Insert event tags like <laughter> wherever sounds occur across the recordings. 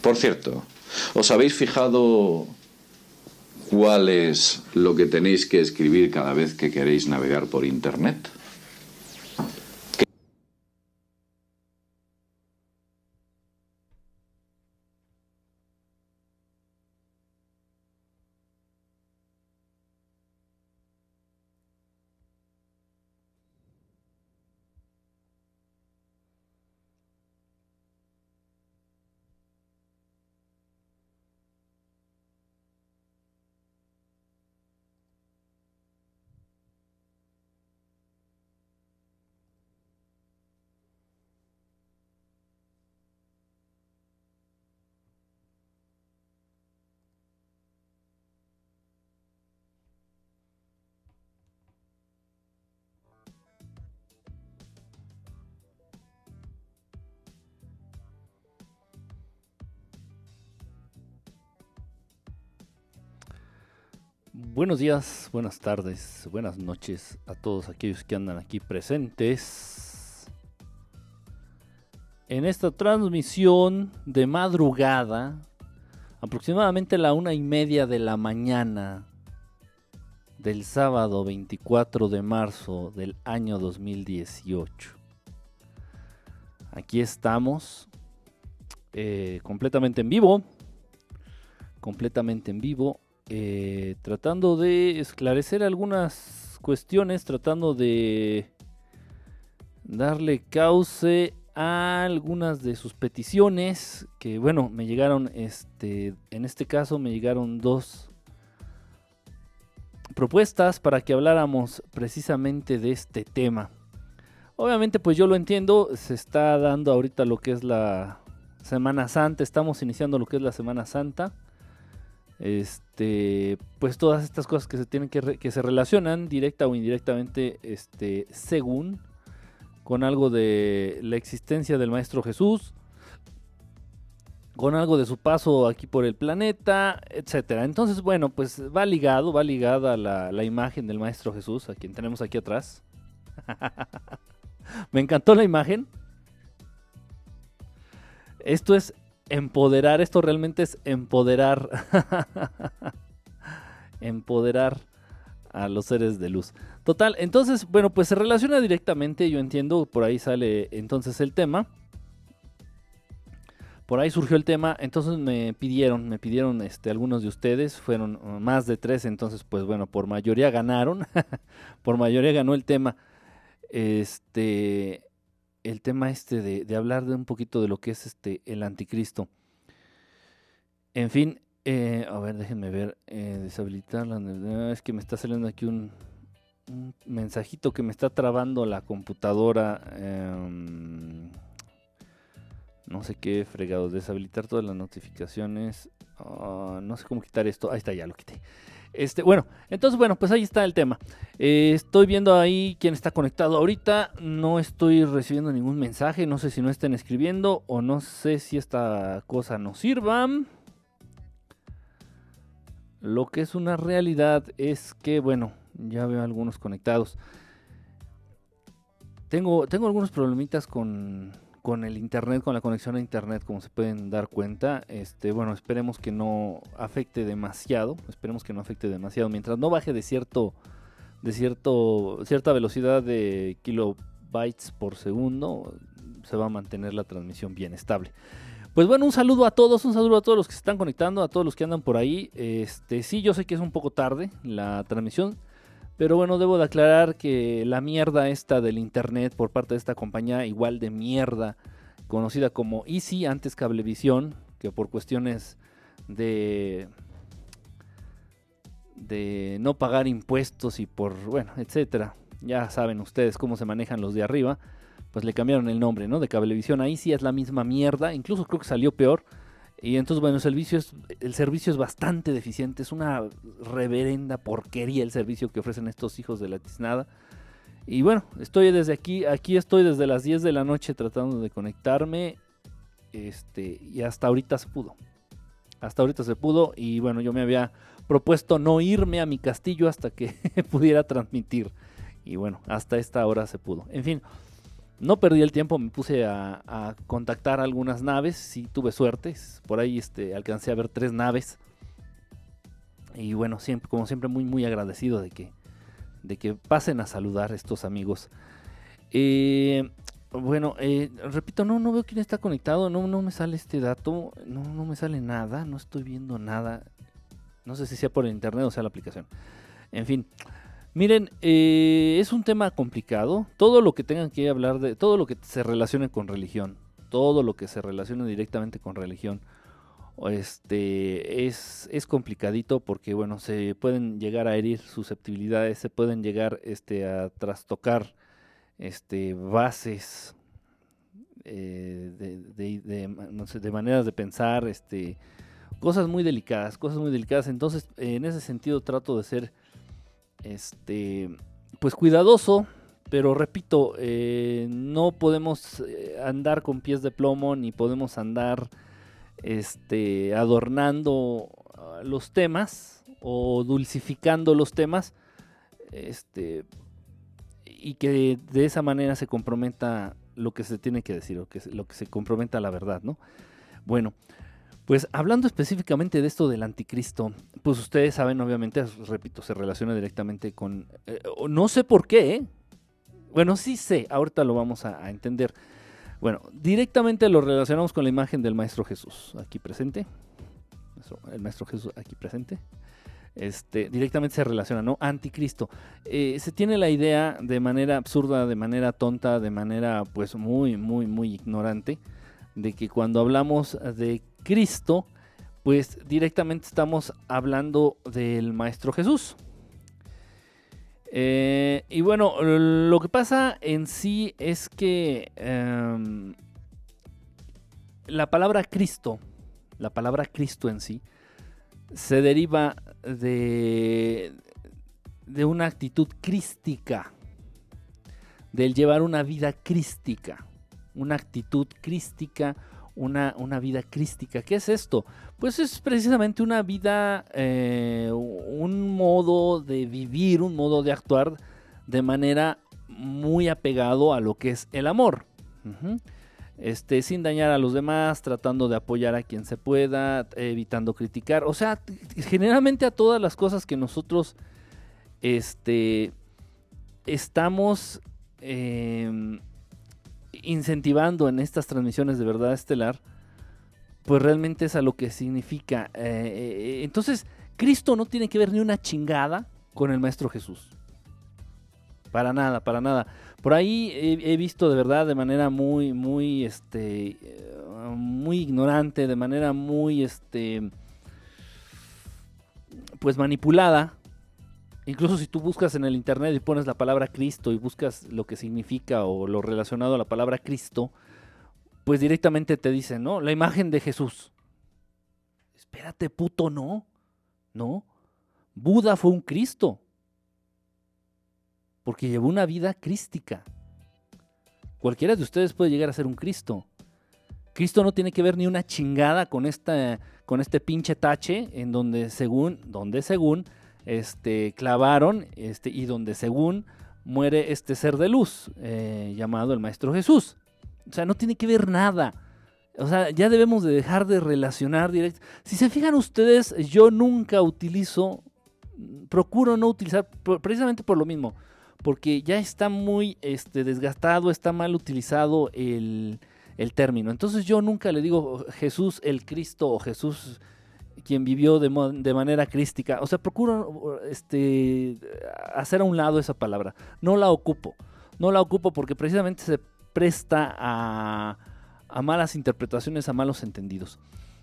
Por cierto, ¿os habéis fijado cuál es lo que tenéis que escribir cada vez que queréis navegar por Internet? Buenos días, buenas tardes, buenas noches a todos aquellos que andan aquí presentes. En esta transmisión de madrugada, aproximadamente a la una y media de la mañana del sábado 24 de marzo del año 2018. Aquí estamos, eh, completamente en vivo, completamente en vivo eh, tratando de esclarecer algunas cuestiones, tratando de darle cauce a algunas de sus peticiones, que bueno, me llegaron, este, en este caso me llegaron dos propuestas para que habláramos precisamente de este tema. Obviamente pues yo lo entiendo, se está dando ahorita lo que es la Semana Santa, estamos iniciando lo que es la Semana Santa este pues todas estas cosas que se tienen que, que se relacionan directa o indirectamente este según con algo de la existencia del maestro Jesús con algo de su paso aquí por el planeta, etcétera. Entonces, bueno, pues va ligado, va ligada la, la imagen del Maestro Jesús, a quien tenemos aquí atrás. <laughs> Me encantó la imagen. Esto es empoderar, esto realmente es empoderar, <laughs> empoderar a los seres de luz. Total, entonces, bueno, pues se relaciona directamente, yo entiendo, por ahí sale entonces el tema. Por ahí surgió el tema, entonces me pidieron, me pidieron este, algunos de ustedes, fueron más de tres, entonces pues bueno, por mayoría ganaron, <laughs> por mayoría ganó el tema. Este, el tema este de, hablar de un poquito de lo que es este el anticristo. En fin, eh, a ver, déjenme ver, eh, deshabilitarla. Es que me está saliendo aquí un, mensajito que me está trabando la computadora. Em, no sé qué fregado, deshabilitar todas las notificaciones. Ah, no sé cómo quitar esto. Ahí está, ya lo quité. Este, bueno, entonces, bueno, pues ahí está el tema. Eh, estoy viendo ahí quién está conectado ahorita. No estoy recibiendo ningún mensaje. No sé si no estén escribiendo o no sé si esta cosa nos sirva. Lo que es una realidad es que, bueno, ya veo algunos conectados. Tengo, tengo algunos problemitas con, con el internet, con la conexión a internet, como se pueden dar cuenta. Este, bueno, esperemos que no afecte demasiado. Esperemos que no afecte demasiado. Mientras no baje de cierto, de cierto, cierta velocidad de kilobytes por segundo, se va a mantener la transmisión bien estable. Pues bueno, un saludo a todos, un saludo a todos los que se están conectando, a todos los que andan por ahí. Este, sí, yo sé que es un poco tarde la transmisión, pero bueno, debo de aclarar que la mierda esta del internet por parte de esta compañía, igual de mierda, conocida como Easy, antes Cablevisión, que por cuestiones de de no pagar impuestos y por, bueno, etcétera. Ya saben ustedes cómo se manejan los de arriba. Pues le cambiaron el nombre, ¿no? De Cablevisión. Ahí sí es la misma mierda. Incluso creo que salió peor. Y entonces, bueno, el servicio es, el servicio es bastante deficiente, es una reverenda porquería el servicio que ofrecen estos hijos de la tiznada. Y bueno, estoy desde aquí, aquí estoy desde las 10 de la noche tratando de conectarme. Este, y hasta ahorita se pudo. Hasta ahorita se pudo. Y bueno, yo me había propuesto no irme a mi castillo hasta que <laughs> pudiera transmitir. Y bueno, hasta esta hora se pudo. En fin, no perdí el tiempo, me puse a, contactar algunas naves, sí tuve suerte, por ahí este, alcancé a ver tres naves. Y bueno, siempre, como siempre, muy, muy agradecido de que, de que pasen a saludar estos amigos. Eh, bueno, eh, repito, no, no veo quién está conectado, no, no me sale este dato, no, no me sale nada, no estoy viendo nada. No sé si sea por el internet o sea la aplicación. En fin, miren, eh, es un tema complicado. Todo lo que tengan que hablar de, todo lo que se relacione con religión, todo lo que se relacione directamente con religión, este, es, es complicadito porque, bueno, se pueden llegar a herir susceptibilidades, se pueden llegar este, a trastocar este, bases eh, de, de maneras de pensar, este, cosas muy delicadas, cosas muy delicadas. Entonces, en ese sentido trato de ser, este, pues cuidadoso, pero repito, eh, no podemos eh, andar con pies de plomo ni podemos andar, este, adornando ah, los temas o dulcificando los temas, este, y que de, esa manera se comprometa lo que se tiene que decir, que, lo que se comprometa la verdad, ¿no? Bueno, pues hablando específicamente de esto del anticristo, pues ustedes saben, obviamente, repito, se relaciona directamente con... Eh, no sé por qué, ¿eh? Bueno, sí sé, ahorita lo vamos a, entender. Bueno, directamente lo relacionamos con la imagen del Maestro Jesús, aquí presente. El Maestro Jesús aquí presente este, directamente se relaciona, ¿no? Anticristo. Eh, se tiene la idea de manera absurda, de manera tonta, de manera pues muy, muy, muy ignorante, de que cuando hablamos de Cristo, pues directamente estamos hablando del Maestro Jesús. Eh, y bueno, lo que pasa en sí es que em, la palabra Cristo, la palabra Cristo en sí, se deriva de, de una actitud crística, del llevar una vida crística, una actitud crística, una, una, vida crística. ¿Qué es esto? Pues es precisamente una vida, eh, un modo de vivir, un modo de actuar de manera muy apegado a lo que es el amor este, sin dañar a los demás, tratando de apoyar a quien se pueda, evitando criticar, o sea, generalmente a todas las cosas que nosotros este, estamos em, incentivando en estas transmisiones de verdad estelar, pues realmente es a lo que significa. Eh, eh, entonces, Cristo no tiene que ver ni una chingada con el Maestro Jesús. Para nada, para nada. Por ahí he, visto de verdad de manera muy, muy, este, muy ignorante, de manera muy, este, pues manipulada. Incluso si tú buscas en el internet y pones la palabra Cristo y buscas lo que significa o lo relacionado a la palabra Cristo, pues directamente te dicen, ¿no? La imagen de Jesús. Espérate, puto, no. No. Buda fue un Cristo porque llevó una vida crística. Cualquiera de ustedes puede llegar a ser un Cristo. Cristo no tiene que ver ni una chingada con, esta, con este pinche tache en donde según, donde según este, clavaron este, y donde según muere este ser de luz eh, llamado el Maestro Jesús. O sea, no tiene que ver nada. O sea, ya debemos de dejar de relacionar directo. Si se fijan ustedes, yo nunca utilizo, procuro no utilizar, precisamente por lo mismo porque ya está muy este, desgastado, está mal utilizado el, término. Entonces yo nunca le digo Jesús el Cristo o Jesús quien vivió de, de, manera crística. O sea, procuro este, hacer a un lado esa palabra. No la ocupo. No la ocupo porque precisamente se presta a, a malas interpretaciones, a malos entendidos.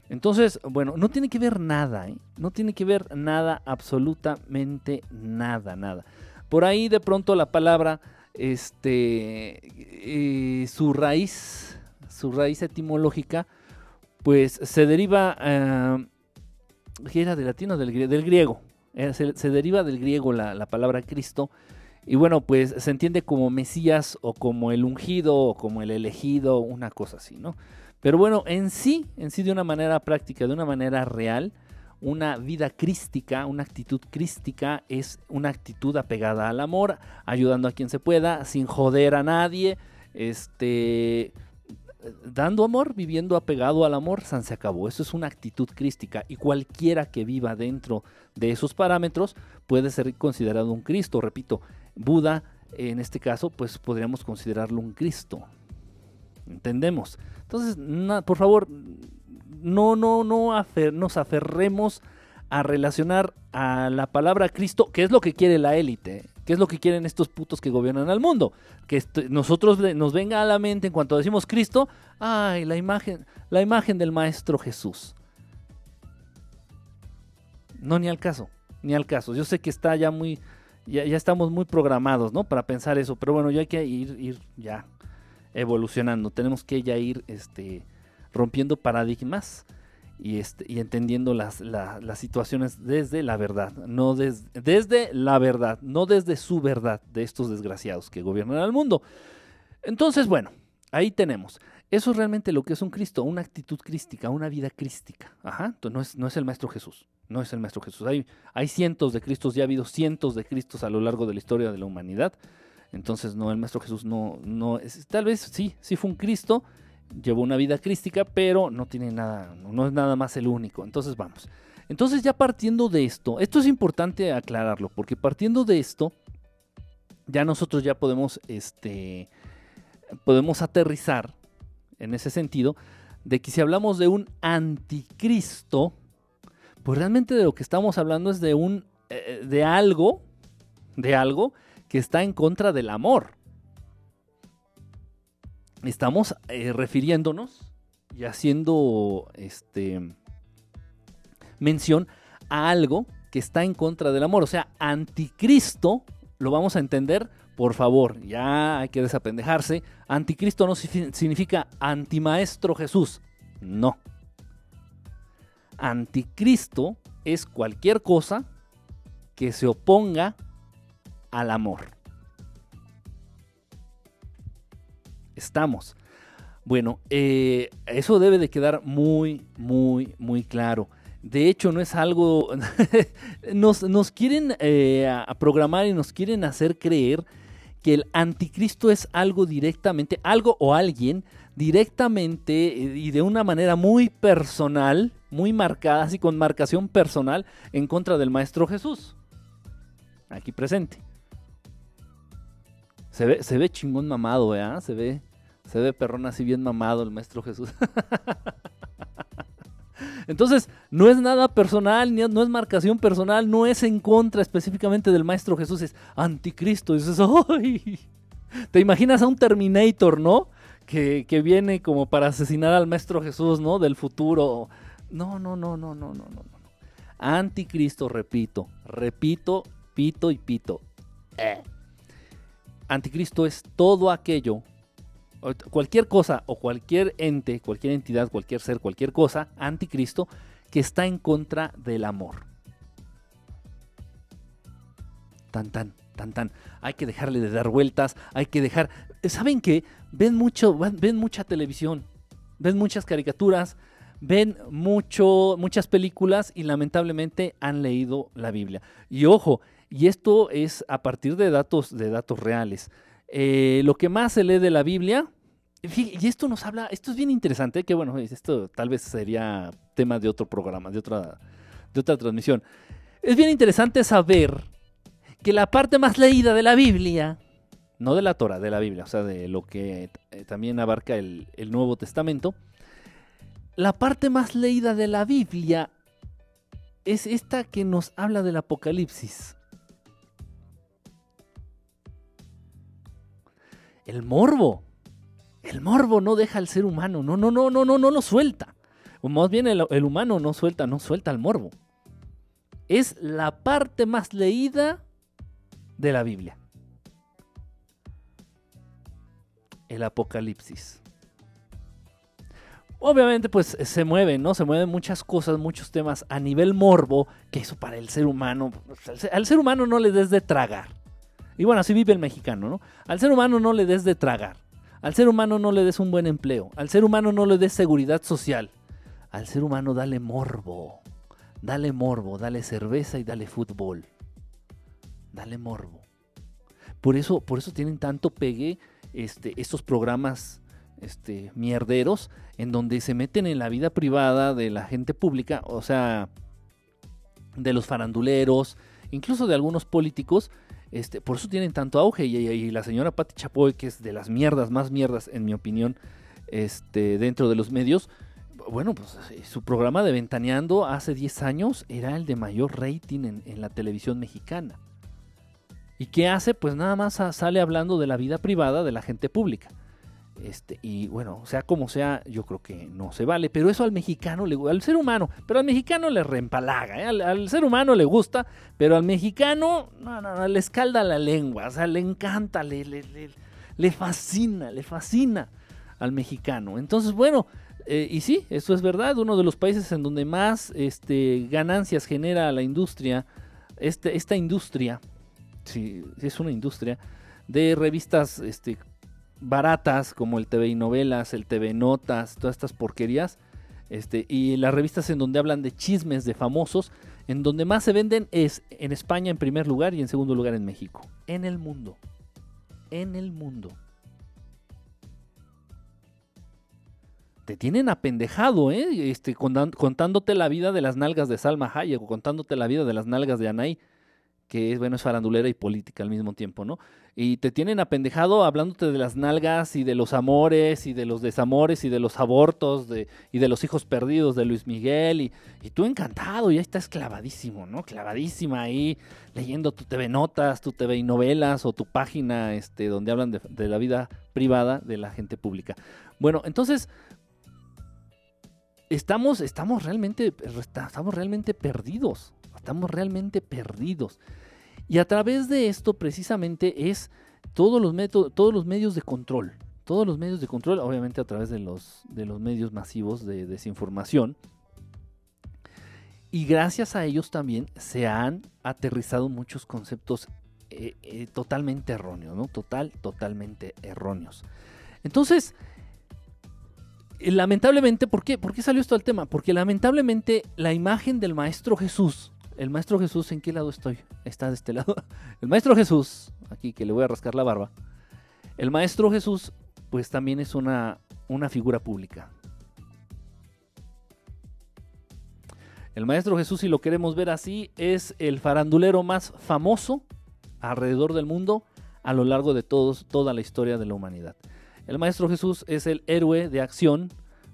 Entonces, bueno, no tiene que ver nada, ¿eh? no tiene que ver nada, absolutamente nada, nada. Por ahí de pronto la palabra, este, eh, su raíz, su raíz etimológica, pues se deriva, eh, era del latino, del, griego, eh, se, deriva del griego la, palabra Cristo, y bueno, pues se entiende como Mesías o como el ungido o como el elegido, una cosa así, ¿no? Pero bueno, en sí, en sí de una manera práctica, de una manera real, una vida crística, una actitud crística es una actitud apegada al amor, ayudando a quien se pueda, sin joder a nadie, este, dando amor, viviendo apegado al amor, San se acabó. Eso es una actitud crística y cualquiera que viva dentro de esos parámetros puede ser considerado un Cristo. Repito, Buda en este caso, pues podríamos considerarlo un Cristo. ¿Entendemos? Entonces, por favor, no, no, no nos aferremos a relacionar a la palabra Cristo, que es lo que quiere la élite, que es lo que quieren estos putos que gobiernan al mundo. Que nosotros nos venga a la mente en cuanto decimos Cristo, ay, la imagen, la imagen del Maestro Jesús. No, ni al caso, ni al caso. Yo sé que está ya muy, ya, estamos muy programados, ¿no? Para pensar eso, pero bueno, ya hay que ir, ir ya evolucionando. Tenemos que ya ir, este, rompiendo paradigmas y, este, y entendiendo las, las situaciones desde la verdad, no desde la verdad, no desde su verdad de estos desgraciados que gobiernan al mundo. Entonces, bueno, ahí tenemos. Eso es realmente lo que es un Cristo, una actitud crística, una vida crística. Ajá, no es, no es el Maestro Jesús, no es el Maestro Jesús. Hay, hay cientos de Cristos, ya ha habido cientos de Cristos a lo largo de la historia de la humanidad. Entonces, no, el Maestro Jesús no, no es, tal vez sí, sí fue un Cristo, llevó una vida crística, pero no tiene nada, no es nada más el único. Entonces vamos. Entonces ya partiendo de esto, esto es importante aclararlo, porque partiendo de esto, ya nosotros ya podemos, este, podemos aterrizar en ese sentido, de que si hablamos de un anticristo, pues realmente de lo que estamos hablando es de un, eh, de algo, de algo que está en contra del amor estamos eh, refiriéndonos y haciendo este, mención a algo que está en contra del amor. O sea, anticristo, lo vamos a entender, por favor, ya hay que desapendejarse. Anticristo no significa antimaestro Jesús. No. Anticristo es cualquier cosa que se oponga al amor. Estamos. Bueno, eh, eso debe de quedar muy, muy, muy claro. De hecho, no es algo... <laughs> nos, quieren eh, programar y nos quieren hacer creer que el anticristo es algo directamente, algo o alguien directamente eh, y de una manera muy personal, muy marcada, así con marcación personal en contra del Maestro Jesús. Aquí presente. Se ve, se ve chingón mamado, ¿verdad? Se ve, se ve perrón así bien mamado el Maestro Jesús. <laughs> Entonces, no es nada personal, no es marcación personal, no es en contra específicamente del Maestro Jesús, es anticristo. dices, <laughs> ¡ay! Te imaginas a un Terminator, ¿no? Que, que, viene como para asesinar al Maestro Jesús, ¿no? Del futuro. No, no, no, no, no, no, no. Anticristo, repito, repito, pito y pito. Eh anticristo es todo aquello, cualquier cosa o cualquier ente, cualquier entidad, cualquier ser, cualquier cosa, anticristo, que está en contra del amor. Tan, tan, tan, tan. Hay que dejarle de dar vueltas, hay que dejar... ¿Saben qué? Ven, mucho, ven mucha televisión, ven muchas caricaturas, ven mucho, muchas películas y lamentablemente han leído la Biblia. Y ojo, y esto es a partir de datos, de datos reales. Eh, lo que más se lee de la Biblia, y esto nos habla, esto es bien interesante, que bueno, esto tal vez sería tema de otro programa, de otra, de otra transmisión. Es bien interesante saber que la parte más leída de la Biblia, no de la Torah, de la Biblia, o sea, de lo que eh, también abarca el, el Nuevo Testamento, la parte más leída de la Biblia es esta que nos habla del Apocalipsis. El morbo. El morbo no deja al ser humano, no, no, no, no, no, no lo suelta. O más bien el, humano no suelta, no suelta el morbo. Es la parte más leída de la Biblia. El Apocalipsis. Obviamente, pues se mueven, ¿no? Se mueven muchas cosas, muchos temas a nivel morbo, que eso para el ser humano, pues, al ser humano no le des de tragar. Y bueno, así vive el mexicano, ¿no? Al ser humano no le des de tragar. Al ser humano no le des un buen empleo. Al ser humano no le des seguridad social. Al ser humano dale morbo. Dale morbo, dale cerveza y dale fútbol. Dale morbo. Por eso, por eso tienen tanto pegue este, estos programas este, mierderos en donde se meten en la vida privada de la gente pública, o sea, de los faranduleros, incluso de algunos políticos, este, por eso tienen tanto auge. Y, la señora Patti Chapoy, que es de las mierdas, más mierdas, en mi opinión, este, dentro de los medios, bueno, pues eh, su programa de Ventaneando hace 10 años era el de mayor rating en, en la televisión mexicana. ¿Y qué hace? Pues nada más sale hablando de la vida privada de la gente pública. Este, y bueno, sea como sea, yo creo que no se vale. Pero eso al mexicano, le, al ser humano, pero al mexicano le reempalaga. ¿eh? Al, ser humano le gusta, pero al mexicano no, no, no, le escalda la lengua. O sea, le encanta, le, le, le, fascina, le fascina al mexicano. Entonces, bueno, eh, y sí, eso es verdad. Uno de los países en donde más este, ganancias genera la industria, este, esta industria, si es una industria, de revistas este, baratas como el TV y novelas, el TV Notas, todas estas porquerías. Este, y las revistas en donde hablan de chismes de famosos, en donde más se venden es en España en primer lugar y en segundo lugar en México. En el mundo. En el mundo. Te tienen apendejado, ¿eh? Este, contándote la vida de las nalgas de Salma Hayek o contándote la vida de las nalgas de Anay que es, bueno, es farandulera y política al mismo tiempo, ¿no? Y te tienen apendejado hablándote de las nalgas y de los amores y de los desamores y de los abortos y de los hijos perdidos de Luis Miguel y, y tú encantado, ya estás clavadísimo, ¿no? Clavadísima ahí leyendo tu TV Notas, tu TV y novelas o tu página este, donde hablan de, de la vida privada de la gente pública. Bueno, entonces estamos, estamos, realmente, estamos realmente perdidos. Estamos realmente perdidos. Y a través de esto precisamente es todos los, todos los medios de control. Todos los medios de control, obviamente a través de los, de los medios masivos de desinformación. Y gracias a ellos también se han aterrizado muchos conceptos eh, eh, totalmente erróneos, ¿no? Total, totalmente erróneos. Entonces, lamentablemente, ¿por qué? ¿por qué salió esto al tema? Porque lamentablemente la imagen del Maestro Jesús el Maestro Jesús, ¿en qué lado estoy? Está de este lado. <laughs> El Maestro Jesús, aquí que le voy a rascar la barba. El Maestro Jesús, pues también es una, una figura pública. El Maestro Jesús, si lo queremos ver así, es el farandulero más famoso alrededor del mundo a lo largo de todos, toda la historia de la humanidad. El Maestro Jesús es el héroe de acción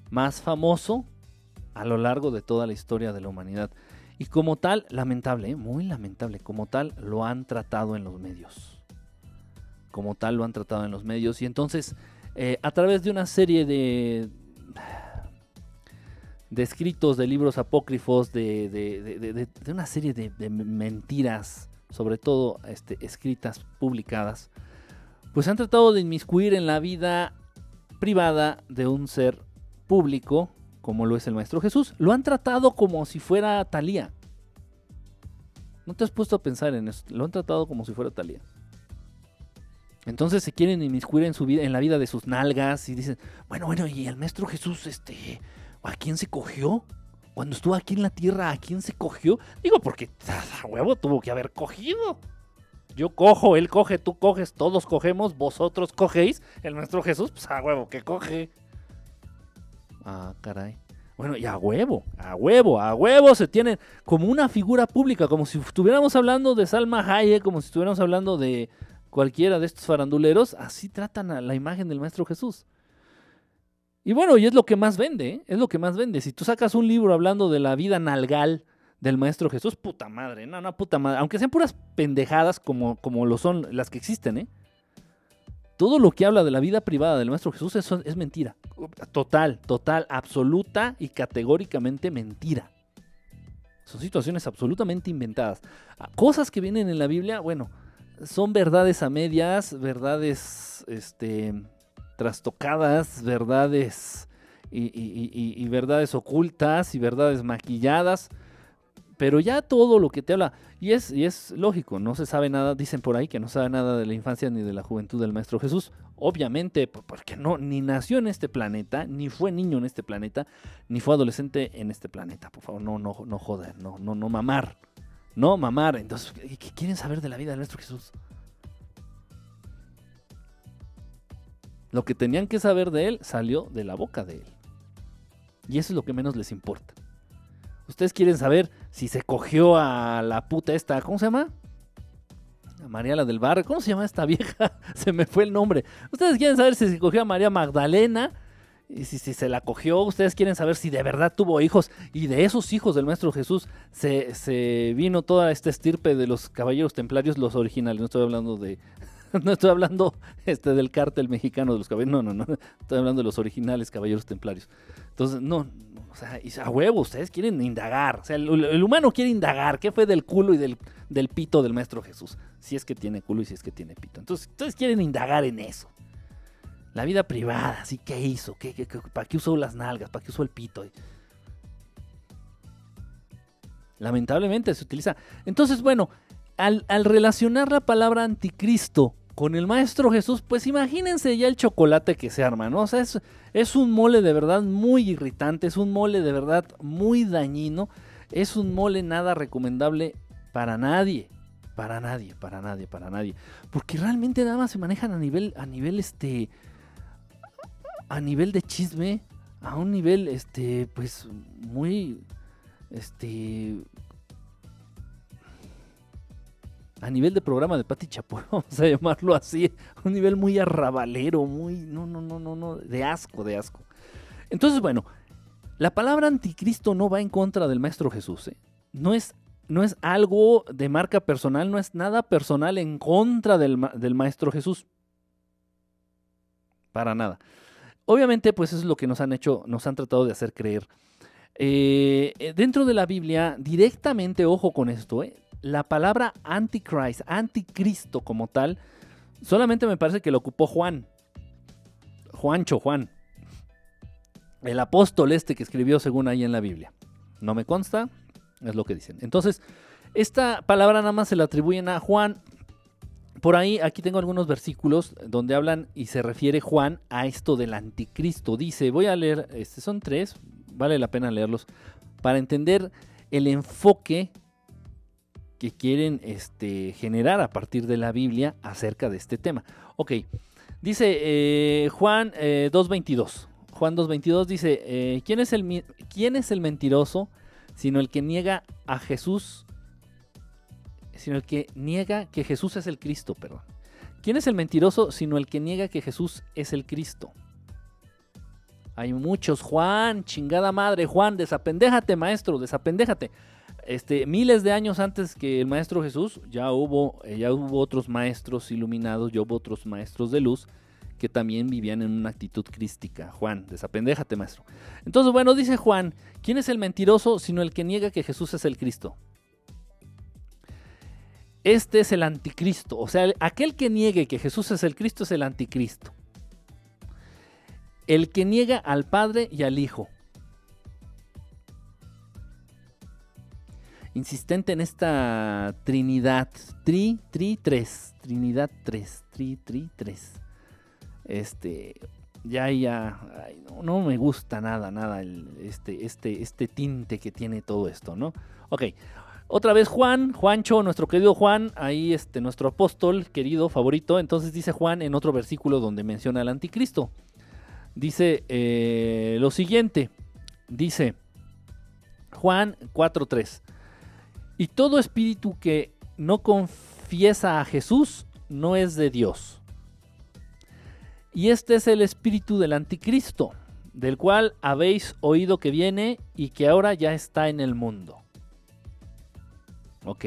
más famoso a lo largo de toda la historia de la humanidad. Y como tal, lamentable, ¿eh? muy lamentable, como tal lo han tratado en los medios. Como tal lo han tratado en los medios. Y entonces, eh, a través de una serie de, escritos, de libros apócrifos, de, de, una serie de, mentiras, sobre todo este, escritas, publicadas, pues han tratado de inmiscuir en la vida privada de un ser público como lo es el Maestro Jesús. Lo han tratado como si fuera Talía. ¿No te has puesto a pensar en eso? Lo han tratado como si fuera Talía. Entonces se quieren inmiscuir en su vida, en la vida de sus nalgas y dicen, bueno, bueno, y el Maestro Jesús, este, ¿a quién se cogió? Cuando estuvo aquí en la tierra, ¿a quién se cogió? Digo, porque <laughs> a huevo tuvo que haber cogido. Yo cojo, él coge, tú coges, todos cogemos, vosotros cogéis. El Maestro Jesús, pues a huevo que coge. Ah, caray. Bueno, y a huevo, a huevo, a huevo se tienen como una figura pública, como si estuviéramos hablando de Salma Hayek, como si estuviéramos hablando de cualquiera de estos faranduleros, así tratan a la imagen del Maestro Jesús. Y bueno, y es lo que más vende, ¿eh? es lo que más vende. Si tú sacas un libro hablando de la vida nalgal del Maestro Jesús, puta madre, no, no, puta madre, aunque sean puras pendejadas como, como lo son las que existen, ¿eh? Todo lo que habla de la vida privada del Maestro Jesús es, es mentira. Total, total, absoluta y categóricamente mentira. Son situaciones absolutamente inventadas. Ah, cosas que vienen en la Biblia, bueno, son verdades a medias, verdades este, trastocadas, verdades y verdades ocultas y verdades maquilladas pero ya todo lo que te habla, y es, y es lógico, no se sabe nada, dicen por ahí que no sabe nada de la infancia ni de la juventud del Maestro Jesús, obviamente, porque no, ni nació en este planeta, ni fue niño en este planeta, ni fue adolescente en este planeta, por favor, no, no, no joder, no, no, no mamar, no mamar, entonces, ¿qué quieren saber de la vida del Maestro Jesús? Lo que tenían que saber de él salió de la boca de él. Y eso es lo que menos les importa. Ustedes quieren saber si se cogió a la puta esta, ¿cómo se llama? A María la del Barrio. ¿Cómo se llama esta vieja? <laughs> se me fue el nombre. Ustedes quieren saber si se cogió a María Magdalena y si, se la cogió, ustedes quieren saber si de verdad tuvo hijos. Y de esos hijos del Maestro Jesús se, vino toda esta estirpe de los caballeros templarios, los originales. No estoy hablando de. <laughs> No estoy hablando este, del cártel mexicano de los caballeros. No, no, no. Estoy hablando de los originales caballeros templarios. Entonces, no. O sea, a huevo, ustedes quieren indagar. O sea, el, humano quiere indagar. ¿Qué fue del culo y del, del pito del Maestro Jesús? Si es que tiene culo y si es que tiene pito. Entonces, ustedes quieren indagar en eso. La vida privada, ¿sí? ¿Qué hizo? ¿Qué, para qué usó las nalgas? ¿Para qué usó el pito? Lamentablemente se utiliza. Entonces, bueno, al, relacionar la palabra anticristo con el Maestro Jesús, pues imagínense ya el chocolate que se arma, ¿no? O sea, es, es un mole de verdad muy irritante, es un mole de verdad muy dañino, es un mole nada recomendable para nadie para nadie, para nadie, para nadie. Porque realmente nada más se manejan a nivel, a nivel este, a nivel de chisme, a un nivel, este, pues, muy, este, a nivel de programa de Pati Chapoy, <laughs> vamos a llamarlo así, un nivel muy arrabalero, muy, no, no, no, no, no, de asco, de asco. Entonces, bueno, la palabra anticristo no va en contra del Maestro Jesús, ¿eh? no, es, no es algo de marca personal, no es nada personal en contra del, del Maestro Jesús. Para nada. Obviamente, pues eso es lo que nos han hecho, nos han tratado de hacer creer. Eh, eh, dentro de la Biblia, directamente, ojo con esto, eh, la palabra antichrist, anticristo como tal, solamente me parece que lo ocupó Juan. Juancho, Juan. El apóstol este que escribió según ahí en la Biblia. No me consta, es lo que dicen. Entonces, esta palabra nada más se la atribuyen a Juan por ahí, aquí tengo algunos versículos donde hablan y se refiere Juan a esto del anticristo. Dice, voy a leer, este, son tres, vale la pena leerlos, para entender el enfoque que quieren este, generar a partir de la Biblia acerca de este tema. Ok, dice eh, Juan 2.22. Eh, Juan 2.22 dice, eh, ¿quién, es el, ¿quién es el mentiroso sino el que niega a Jesús sino el que niega que Jesús es el Cristo, perdón. ¿Quién es el mentiroso sino el que niega que Jesús es el Cristo? Hay muchos, Juan, chingada madre, Juan, desapendéjate, maestro, desapendéjate. Este, miles de años antes que el maestro Jesús, ya hubo, eh, ya hubo otros maestros iluminados, ya hubo otros maestros de luz que también vivían en una actitud crística. Juan, desapendéjate, maestro. Entonces, bueno, dice Juan, ¿quién es el mentiroso sino el que niega que Jesús es el Cristo? Este es el anticristo. O sea, aquel que niegue que Jesús es el Cristo es el anticristo. El que niega al Padre y al Hijo. Insistente en esta Trinidad. Tri, tri, tres. Trinidad tres. Tri, tri, tres. Este. Ya, ya. no, no, me gusta nada, nada. este, este, este tinte que tiene todo esto, ¿no? Ok. Otra vez Juan, Juancho, nuestro querido Juan, ahí este, nuestro apóstol querido, favorito. Entonces dice Juan en otro versículo donde menciona al anticristo. Dice eh, lo siguiente, dice Juan 4.3. Y todo espíritu que no confiesa a Jesús no es de Dios. Y este es el espíritu del anticristo, del cual habéis oído que viene y que ahora ya está en el mundo. Ok.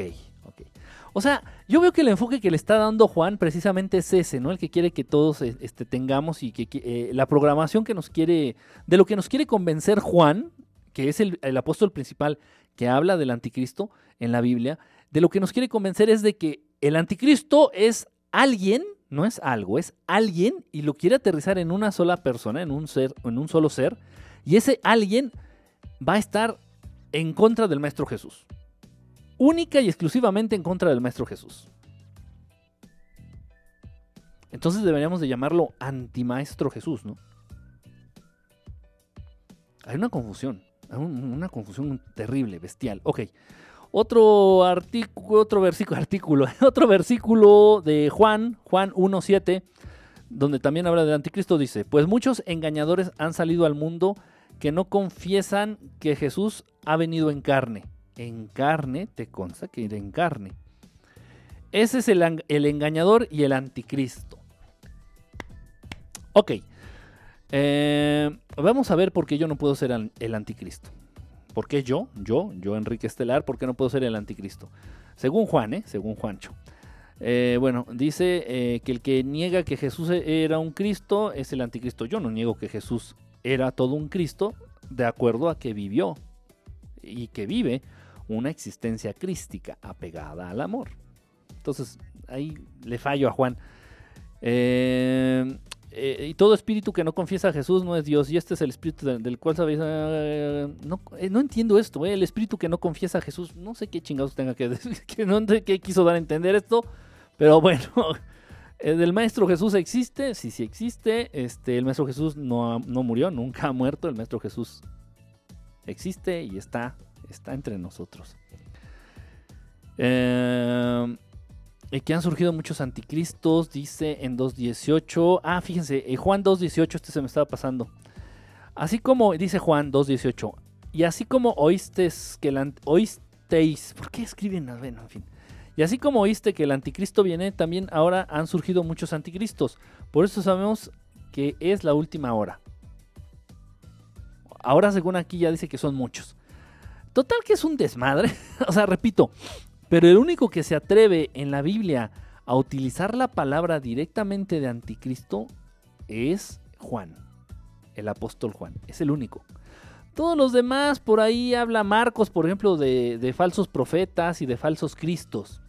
O sea, yo veo que el enfoque que le está dando Juan precisamente es ese, ¿no? El que quiere que todos eh, este, tengamos y que, eh, la programación que nos quiere, de lo que nos quiere convencer Juan, que es el, el, apóstol principal que habla del anticristo en la Biblia, de lo que nos quiere convencer es de que el anticristo es alguien, no es algo, es alguien y lo quiere aterrizar en una sola persona, en un ser, en un solo ser, y ese alguien va a estar en contra del Maestro Jesús única y exclusivamente en contra del Maestro Jesús. Entonces deberíamos de llamarlo antimaestro Jesús, ¿no? Hay una confusión, una confusión terrible, bestial. Ok, otro artículo, otro versículo, <laughs> artículo, otro versículo de Juan, Juan 1.7, donde también habla del anticristo, dice, pues muchos engañadores han salido al mundo que no confiesan que Jesús ha venido en carne. En carne, te consta que en carne. Ese es el, el engañador y el anticristo. Ok. Eh, vamos a ver por qué yo no puedo ser el anticristo. ¿Por qué yo? Yo, yo Enrique Estelar, ¿por qué no puedo ser el anticristo? Según Juan, ¿eh? Según Juancho. Eh, bueno, dice eh, que el que niega que Jesús era un Cristo es el anticristo. Yo no niego que Jesús era todo un Cristo de acuerdo a que vivió y que vive una existencia crística apegada al amor. Entonces, ahí le fallo a Juan. Y todo espíritu que no confiesa a Jesús no es Dios. Y este es el espíritu del, cual sabéis. no, no, entiendo esto. el espíritu que no confiesa a Jesús. No sé qué chingados tenga que decir. <laughs> Que no sé qué quiso dar a entender esto. Pero bueno, <laughs> el Maestro Jesús existe, sí, sí existe. Este, el Maestro Jesús no, no murió, nunca ha muerto. El Maestro Jesús existe y está, está entre nosotros. Eh, que han surgido muchos anticristos, dice en 2.18. Ah, fíjense, en Juan 2.18, este se me estaba pasando. Así como, dice Juan 2.18, y así como oísteis que oísteis, ¿por qué escriben? Bueno, en fin. Y así como oíste que el anticristo viene, también ahora han surgido muchos anticristos. Por eso sabemos que es la última hora. Ahora según aquí ya dice que son muchos. Total que es un desmadre. <laughs> o sea, repito, pero el único que se atreve en la Biblia a utilizar la palabra directamente de anticristo es Juan, el apóstol Juan. Es el único. Todos los demás, por ahí habla Marcos, por ejemplo, de, falsos profetas y de falsos cristos.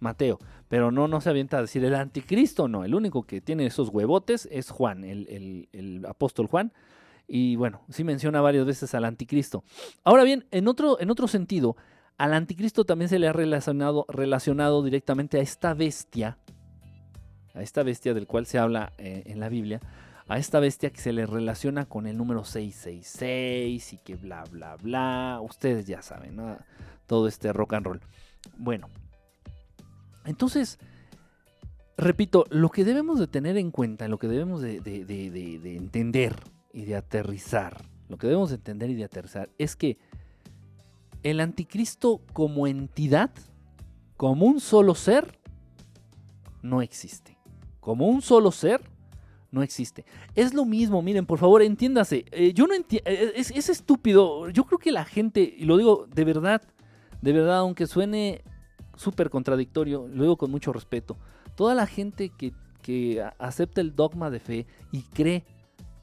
Mateo. Pero no, no se avienta a decir el anticristo, no. El único que tiene esos huevotes es Juan, el, apóstol Juan. Y bueno, sí menciona varias veces al anticristo. Ahora bien, en otro, en otro sentido, al anticristo también se le ha relacionado, relacionado directamente a esta bestia, a esta bestia del cual se habla eh, en la Biblia, a esta bestia que se le relaciona con el número 666 y que bla, bla, bla. Ustedes ya saben, ¿no? Todo este rock and roll. Bueno, entonces, repito, lo que debemos de tener en cuenta, lo que debemos de, entender y de aterrizar, lo que debemos de entender y de aterrizar es que el anticristo como entidad, como un solo ser, no existe. Como un solo ser, no existe. Es lo mismo, miren, por favor, entiéndase. Eh, yo no entiendo, eh, es, es, estúpido. Yo creo que la gente, y lo digo de verdad, de verdad, aunque suene súper contradictorio, lo digo con mucho respeto. Toda la gente que, acepta el dogma de fe y cree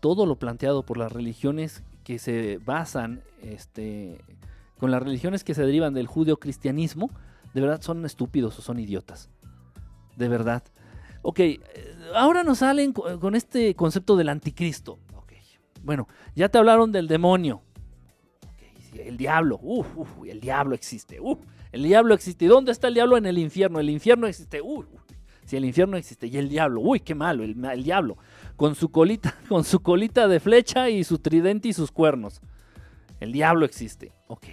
todo lo planteado por las religiones que se basan este, con las religiones que se derivan del judeo-cristianismo, de verdad son estúpidos o son idiotas. De verdad. Ok, eh, ahora nos salen con este concepto del anticristo. Okay. Bueno, ya te hablaron del demonio. el diablo. Uf, el diablo existe. Uf, el diablo existe. ¿Y dónde está el diablo? En el infierno. El infierno existe. Uy, si el infierno existe. Y el diablo. Uy, qué malo. El, el, diablo. Con su colita, <laughs> con su colita de flecha y su tridente y sus cuernos. El diablo existe. Ok.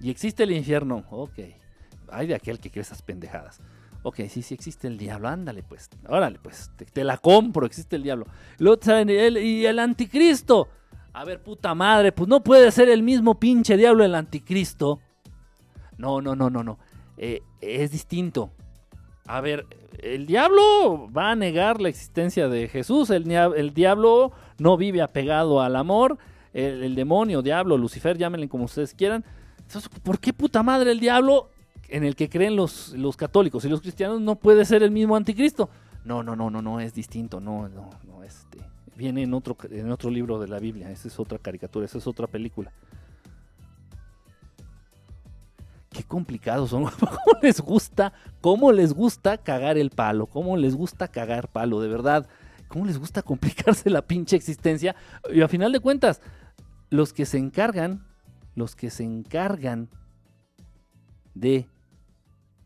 Y existe el infierno. Ok. Hay de aquel que cree esas pendejadas. Ok, sí, sí existe el diablo. Ándale, pues. Órale, pues. Te, la compro. Existe el diablo. Y el anticristo. A ver, puta madre. Pues no puede ser el mismo pinche diablo el anticristo. No, no, no, no, no. Eh, es distinto. A ver, el diablo va a negar la existencia de Jesús. El diablo no vive apegado al amor. El, demonio, diablo, Lucifer, llámenle como ustedes quieran. ¿Por qué puta madre el diablo en el que creen los, los católicos y los cristianos no puede ser el mismo anticristo? No, no, no, no, no, es distinto. No, no, no, este. Viene en otro, en otro libro de la Biblia. Esa es otra caricatura, esa es otra película. qué complicados son. <laughs> ¿Cómo les gusta? ¿Cómo les gusta cagar el palo? ¿Cómo les gusta cagar palo? De verdad. ¿Cómo les gusta <laughs> complicarse la pinche existencia? Y a final de cuentas, los que se encargan, los que se encargan de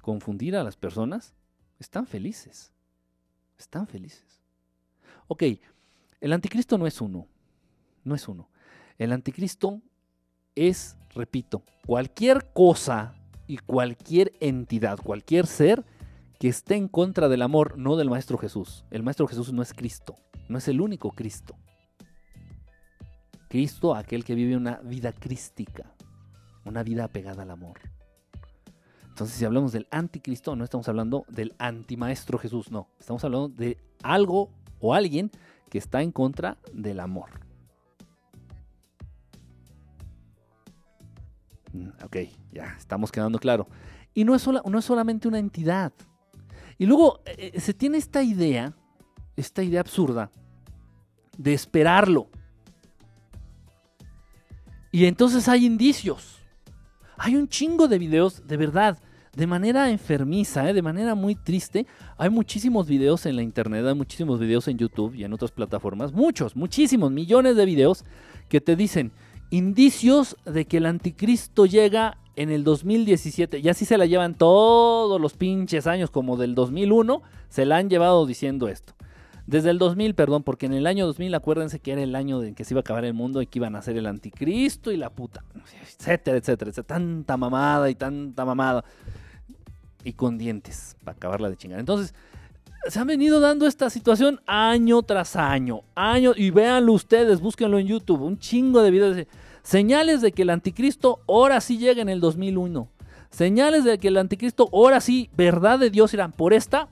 confundir a las personas, están felices. Están felices. Ok, el anticristo no es uno. No es uno. El anticristo es, repito, cualquier cosa y cualquier entidad, cualquier ser que esté en contra del amor, no del Maestro Jesús. El Maestro Jesús no es Cristo, no es el único Cristo. Cristo, aquel que vive una vida crística, una vida apegada al amor. Entonces, si hablamos del anticristo, no estamos hablando del antimaestro Jesús, no. Estamos hablando de algo o alguien que está en contra del amor. Mm, ok, ya estamos quedando claro. Y no es, no es solamente una entidad. Y luego eh, eh, se tiene esta idea, esta idea absurda, de esperarlo. Y entonces hay indicios. Hay un chingo de videos, de verdad, de manera enfermiza, ¿eh? de manera muy triste. Hay muchísimos videos en la internet, hay muchísimos videos en YouTube y en otras plataformas. Muchos, muchísimos, millones de videos que te dicen indicios de que el anticristo llega en el 2017. Y así se la llevan todos los pinches años, como del 2001, se la han llevado diciendo esto. Desde el 2000, perdón, porque en el año 2000 acuérdense que era el año en que se iba a acabar el mundo y que iban a ser el anticristo y la puta, etcétera, etcétera, etcétera. Tanta mamada y tanta mamada. Y con dientes, para acabarla de chingar. Entonces, se han venido dando esta situación año tras año, año, y véanlo ustedes, búsquenlo en YouTube, un chingo de videos. De, señales de que el anticristo ahora sí llega en el 2001. Señales de que el anticristo ahora sí, verdad de Dios irán por esta,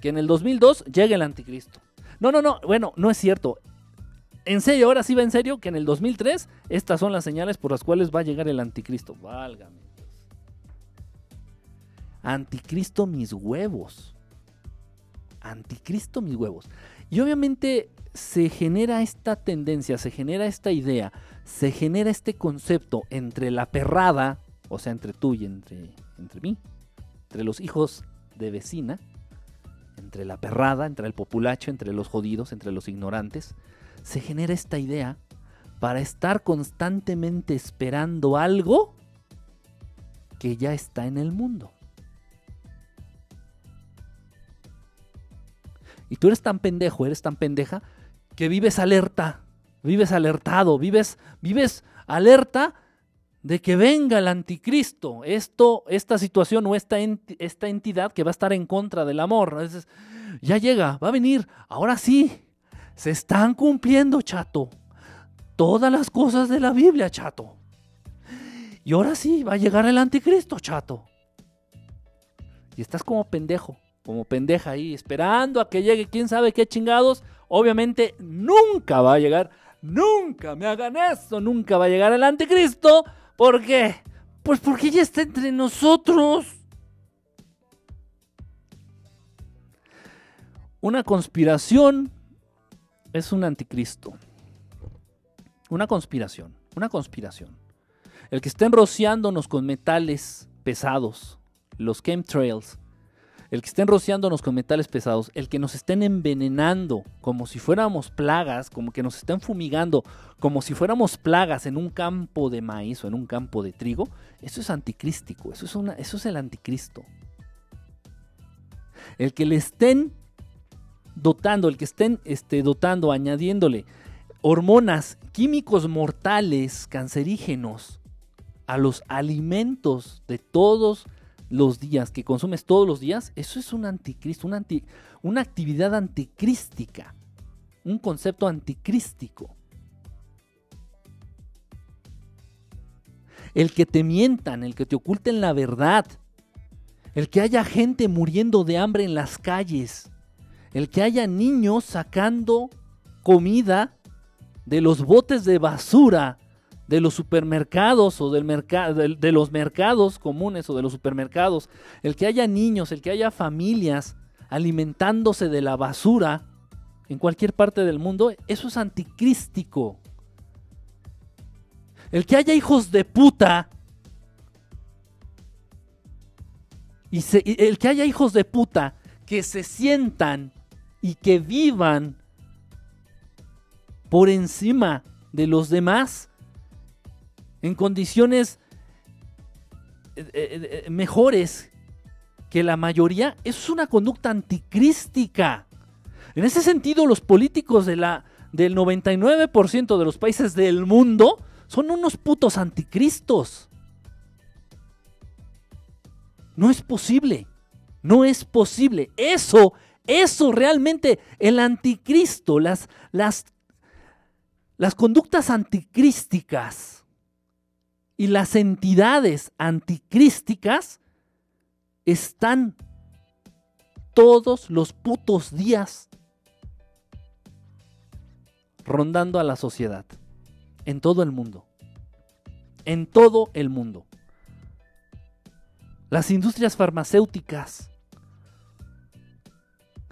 que en el 2002 llegue el anticristo. No, no, no, bueno, no es cierto. En serio, ahora sí va en serio que en el 2003 estas son las señales por las cuales va a llegar el anticristo. Válgame. Anticristo mis huevos. Anticristo mis huevos. Y obviamente se genera esta tendencia, se genera esta idea, se genera este concepto entre la perrada, o sea, entre tú y entre, entre mí, entre los hijos de vecina, entre la perrada, entre el populacho, entre los jodidos, entre los ignorantes, se genera esta idea para estar constantemente esperando algo que ya está en el mundo. Y tú eres tan pendejo, eres tan pendeja, que vives alerta, vives alertado, vives, vives alerta de que venga el anticristo, esto, esta situación o esta, esta entidad que va a estar en contra del amor. ya llega, va a venir, ahora sí, se están cumpliendo, chato, todas las cosas de la Biblia, chato. Y ahora sí, va a llegar el anticristo, chato. Y estás como pendejo, como pendeja ahí, esperando a que llegue quién sabe qué chingados. Obviamente nunca va a llegar, nunca me hagan eso, nunca va a llegar el anticristo ¿Por qué? Pues porque ya está entre nosotros. Una conspiración es un anticristo. Una conspiración, una conspiración. El que estén rociándonos con metales pesados, los chemtrails, el que estén rociándonos con metales pesados, el que nos estén envenenando como si fuéramos plagas, como que nos estén fumigando como si fuéramos plagas en un campo de maíz o en un campo de trigo, eso es anticrístico, eso es, una, eso es el anticristo. El que le estén dotando, el que estén este, dotando, añadiéndole hormonas, químicos mortales, cancerígenos a los alimentos de todos días, que consumes todos los días, eso es un anticristo, una, una actividad anticrística, un concepto anticrístico. El que te mientan, el que te oculten la verdad, el que haya gente muriendo de hambre en las calles, el que haya niños sacando comida de los botes de basura de los supermercados o del de, los mercados comunes o de los supermercados, el que haya niños, el que haya familias alimentándose de la basura en cualquier parte del mundo, eso es anticrístico. El que haya hijos de puta y el que haya hijos de puta que se sientan y que vivan por encima de los demás, en condiciones eh, eh, eh, mejores que la mayoría, eso es una conducta anticrística. En ese sentido, los políticos de la, del 99% de los países del mundo son unos putos anticristos. No es posible. No es posible. Eso, eso realmente, el anticristo, las, las, las conductas anticrísticas y las entidades anticrísticas están todos los putos días rondando a la sociedad en todo el mundo. En todo el mundo. Las industrias farmacéuticas.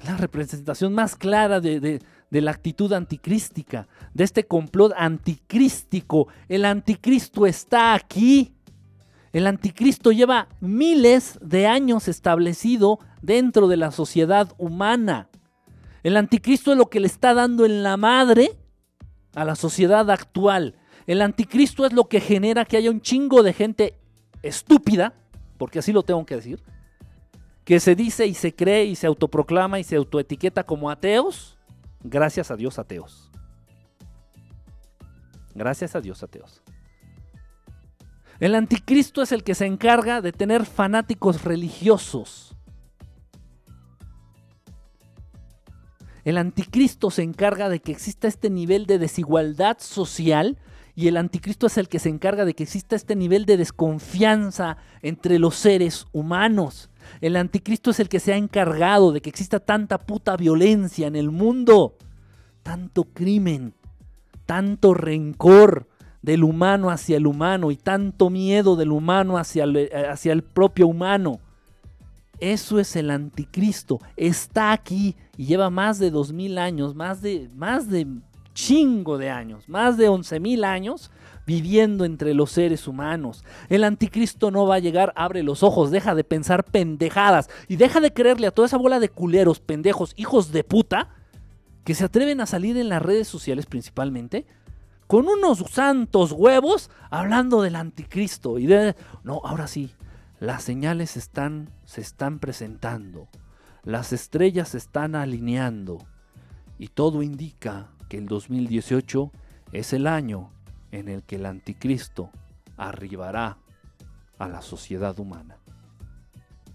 La representación más clara de, la actitud anticrística, de este complot anticrístico. El anticristo está aquí. El anticristo lleva miles de años establecido dentro de la sociedad humana. El anticristo es lo que le está dando en la madre a la sociedad actual. El anticristo es lo que genera que haya un chingo de gente estúpida, porque así lo tengo que decir, que se dice y se cree y se autoproclama y se autoetiqueta como ateos. Gracias a Dios ateos. Gracias a Dios ateos. El anticristo es el que se encarga de tener fanáticos religiosos El anticristo se encarga de que exista este nivel de desigualdad social y el anticristo es el que se encarga de que exista este nivel de desconfianza entre los seres humanos. El anticristo es el que se ha encargado de que exista tanta puta violencia en el mundo, tanto crimen, tanto rencor del humano hacia el humano y tanto miedo del humano hacia el, hacia el propio humano. Eso es el anticristo. Está aquí y lleva más de dos mil años, más de, más de chingo de años, más de once mil años viviendo entre los seres humanos. El anticristo no va a llegar, abre los ojos, deja de pensar pendejadas y deja de creerle a toda esa bola de culeros, pendejos, hijos de puta, que se atreven a salir en las redes sociales principalmente con unos santos huevos hablando del anticristo y de... No, ahora sí, las señales están, se están presentando, las estrellas se están alineando y todo indica que el 2018 es el año en el que el anticristo arribará a la sociedad humana.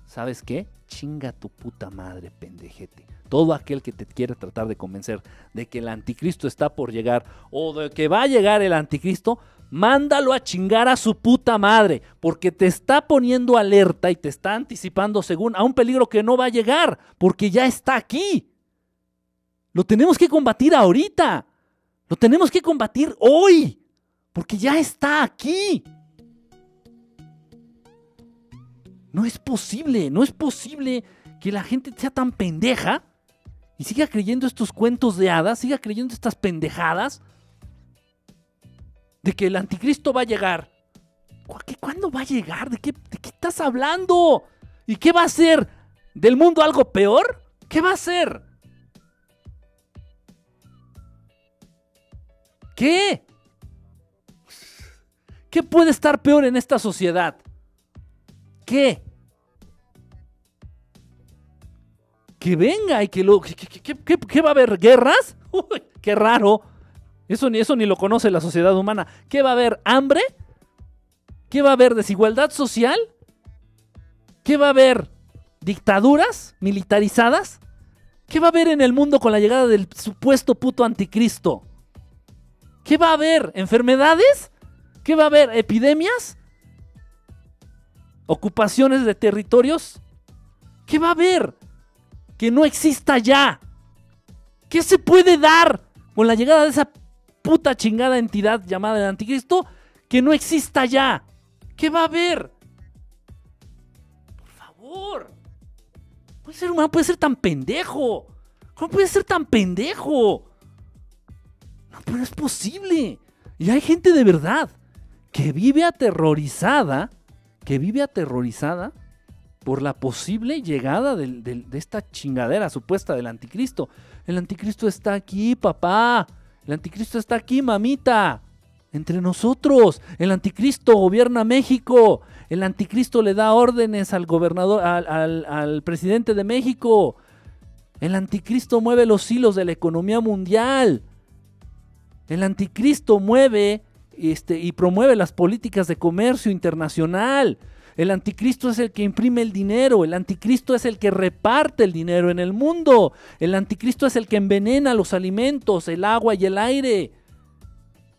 ¿Sabes qué? Chinga tu puta madre, pendejete. Todo aquel que te quiere tratar de convencer de que el anticristo está por llegar o de que va a llegar el anticristo, mándalo a chingar a su puta madre, porque te está poniendo alerta y te está anticipando según a un peligro que no va a llegar, porque ya está aquí. Lo tenemos que combatir ahorita. Lo tenemos que combatir hoy, porque ya está aquí. No es posible, no es posible que la gente sea tan pendeja y siga creyendo estos cuentos de hadas, siga creyendo estas pendejadas de que el anticristo va a llegar. ¿Cuándo va a llegar? ¿De qué, ¿De qué estás hablando? ¿Y qué va a hacer? ¿Del mundo algo peor? ¿Qué va a hacer? ¿Qué? ¿Qué puede estar peor en esta sociedad? ¿Qué? Que venga y que lo... ¿Qué, va a haber? ¿Guerras? <laughs> Qué raro. Eso ni, eso ni lo conoce la sociedad humana. ¿Qué va a haber? ¿Hambre? ¿Qué va a haber? ¿Desigualdad social? ¿Qué va a haber? ¿Dictaduras militarizadas? ¿Qué va a haber en el mundo con la llegada del supuesto puto anticristo? ¿Qué va a haber? ¿Enfermedades? ¿Qué va a haber? ¿Epidemias? ¿Ocupaciones de territorios? ¿Qué va a haber? Que no exista ya. ¿Qué se puede dar con la llegada de esa puta chingada entidad llamada el anticristo que no exista ya. ¿Qué va a haber? Por favor. Puede ser humano, puede ser tan pendejo. ¿Cómo puede ser tan pendejo? No, pero es posible. Y hay gente de verdad que vive aterrorizada, que vive aterrorizada por la posible llegada de esta chingadera supuesta del anticristo. El anticristo está aquí, papá. El anticristo está aquí, mamita. Entre nosotros. El anticristo gobierna México. El anticristo le da órdenes al gobernador, al, presidente de México. El anticristo mueve los hilos de la economía mundial. El anticristo mueve este, y promueve las políticas de comercio internacional. El anticristo es el que imprime el dinero. El anticristo es el que reparte el dinero en el mundo. El anticristo es el que envenena los alimentos, el agua y el aire.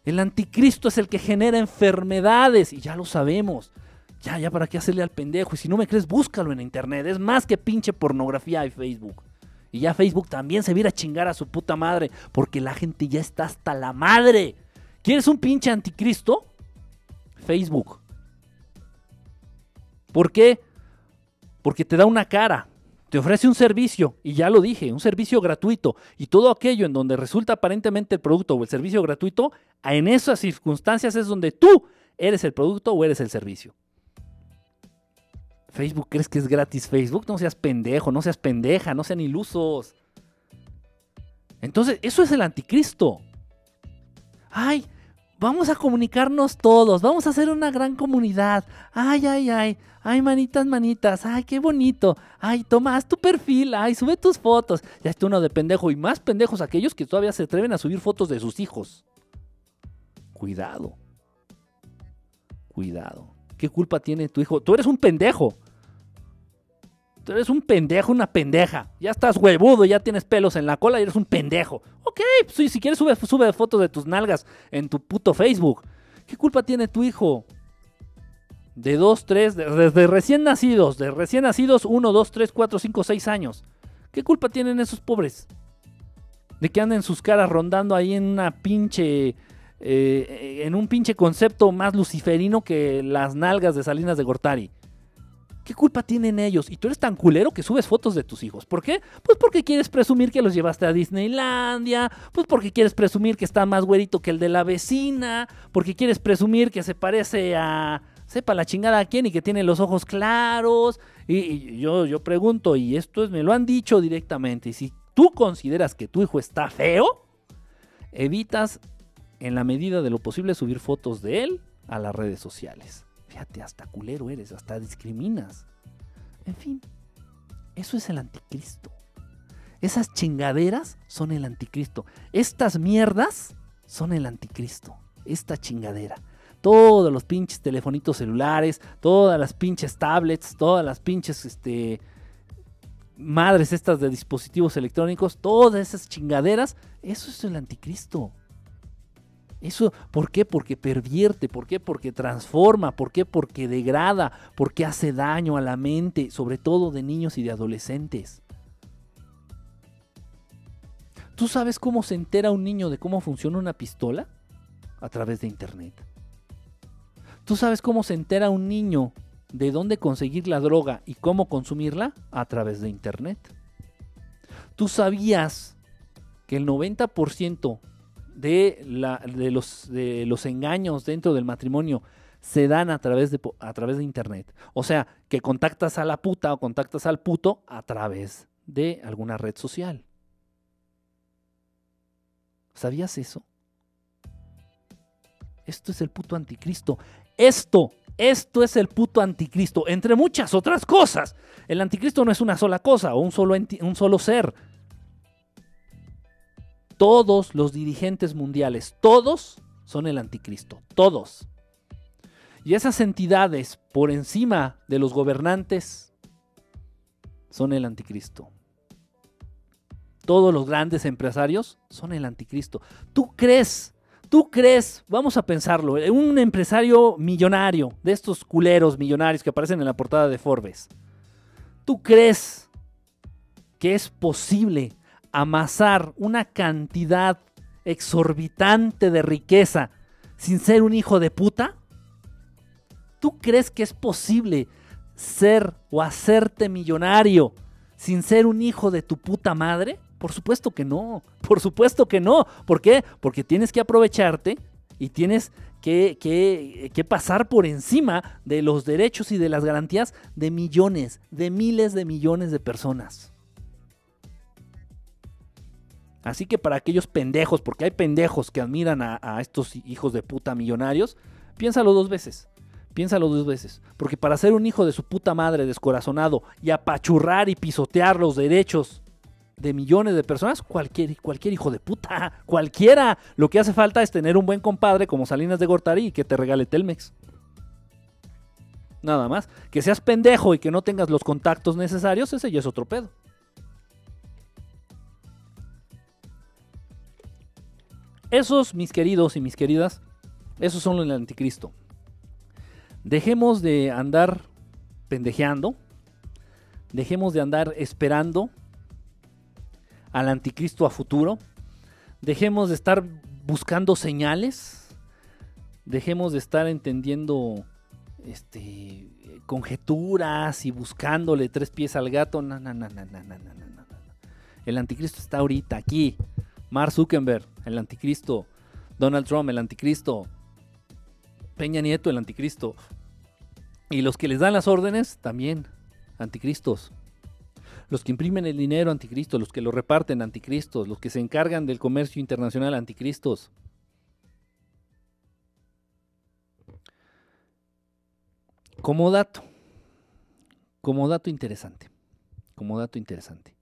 El anticristo es el que genera enfermedades y ya lo sabemos. Ya, ya, ¿para qué hacerle al pendejo? Y si no me crees, búscalo en internet. Es más que pinche pornografía y Facebook. Y ya Facebook también se viera a chingar a su puta madre. Porque la gente ya está hasta la madre. ¿Quieres un pinche anticristo? Facebook. ¿Por qué? Porque te da una cara, te ofrece un servicio, y ya lo dije, un servicio gratuito, y todo aquello en donde resulta aparentemente el producto o el servicio gratuito, en esas circunstancias es donde tú eres el producto o eres el servicio. Facebook, ¿crees que es gratis Facebook? No seas pendejo, no seas pendeja, no sean ilusos. Entonces, eso es el anticristo. Ay, vamos a comunicarnos todos, vamos a hacer una gran comunidad. Ay, ay, ay, ay, manitas, manitas, ay, qué bonito. Ay, toma, tu perfil, ay, sube tus fotos. Ya está uno de pendejo y más pendejos aquellos que todavía se atreven a subir fotos de sus hijos. Cuidado. Cuidado. ¿Qué culpa tiene tu hijo? Tú eres un pendejo. Tú eres un pendejo, una pendeja. Ya estás huevudo, ya tienes pelos en la cola y eres un pendejo. Ok, pues, si quieres sube, sube fotos de tus nalgas en tu puto Facebook. ¿Qué culpa tiene tu hijo? De dos, tres, de, recién nacidos, de recién nacidos, uno, dos, tres, cuatro, cinco, seis años. ¿Qué culpa tienen esos pobres? De que anden sus caras rondando ahí en una pinche eh, en un pinche concepto más luciferino que las nalgas de Salinas de Gortari. ¿Qué culpa tienen ellos? Y tú eres tan culero que subes fotos de tus hijos. ¿Por qué? Pues porque quieres presumir que los llevaste a Disneylandia, pues porque quieres presumir que está más güerito que el de la vecina, porque quieres presumir que se parece a sepa la chingada a quién y que tiene los ojos claros. Y, yo, yo pregunto, y esto es, me lo han dicho directamente, y si tú consideras que tu hijo está feo, evitas en la medida de lo posible subir fotos de él a las redes sociales. Fíjate, hasta culero eres, hasta discriminas. En fin, eso es el anticristo. Esas chingaderas son el anticristo. Estas mierdas son el anticristo. Esta chingadera. Todos los pinches telefonitos celulares, todas las pinches tablets, todas las pinches este, madres estas de dispositivos electrónicos, todas esas chingaderas, eso es el anticristo. Eso, ¿por qué? Porque pervierte, ¿por qué? Porque transforma, ¿por qué? Porque degrada, porque hace daño a la mente, sobre todo de niños y de adolescentes. ¿Tú sabes cómo se entera un niño de cómo funciona una pistola? A través de internet. ¿Tú sabes cómo se entera un niño de dónde conseguir la droga y cómo consumirla? A través de internet. ¿Tú sabías que el 90% de, la, de, los, de los engaños dentro del matrimonio se dan a través, de, a través de internet. O sea, que contactas a la puta o contactas al puto a través de alguna red social. ¿Sabías eso? Esto es el puto anticristo. Esto, esto es el puto anticristo, entre muchas otras cosas. El anticristo no es una sola cosa o un solo, un solo ser todos los dirigentes mundiales, todos son el anticristo, todos. Y esas entidades por encima de los gobernantes son el anticristo. Todos los grandes empresarios son el anticristo. ¿Tú crees? ¿Tú crees? Vamos a pensarlo. Un empresario millonario, de estos culeros millonarios que aparecen en la portada de Forbes. ¿Tú crees que es posible amasar una cantidad exorbitante de riqueza sin ser un hijo de puta? ¿Tú crees que es posible ser o hacerte millonario sin ser un hijo de tu puta madre? Por supuesto que no, por supuesto que no. ¿Por qué? Porque tienes que aprovecharte y tienes que, que, pasar por encima de los derechos y de las garantías de millones, de miles de millones de personas. Así que para aquellos pendejos, porque hay pendejos que admiran a, estos hijos de puta millonarios, piénsalo dos veces. Piénsalo dos veces. Porque para ser un hijo de su puta madre descorazonado y apachurrar y pisotear los derechos de millones de personas, cualquier, cualquier hijo de puta, <laughs> cualquiera. Lo que hace falta es tener un buen compadre como Salinas de Gortari y que te regale Telmex. nada más. Que seas pendejo y que no tengas los contactos necesarios, ese ya es otro pedo. Esos, mis queridos y mis queridas, esos son el anticristo. Dejemos de andar pendejeando, dejemos de andar esperando al anticristo a futuro, dejemos de estar buscando señales, dejemos de estar entendiendo este, conjeturas y buscándole tres pies al gato. No, no, no, no, no, no, no, no. El anticristo está ahorita aquí. Mark Zuckerberg, el anticristo. Donald Trump, el anticristo. Peña Nieto, el anticristo. Y los que les dan las órdenes, también anticristos. Los que imprimen el dinero, anticristos. Los que lo reparten, anticristos. Los que se encargan del comercio internacional, anticristos. Como dato, como dato interesante, como dato interesante.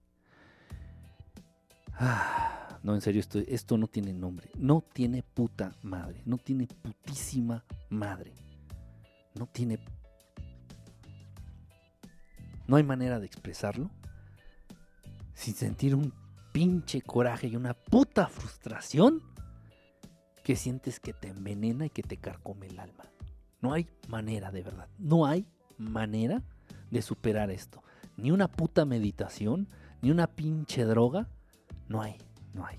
Ah, no, en serio, esto, esto no tiene nombre. No tiene puta madre. No tiene putísima madre. No tiene... No hay manera de expresarlo sin sentir un pinche coraje y una puta frustración que sientes que te envenena y que te carcome el alma. No hay manera, de verdad. No hay manera de superar esto. Ni una puta meditación, ni una pinche droga. No hay, no hay.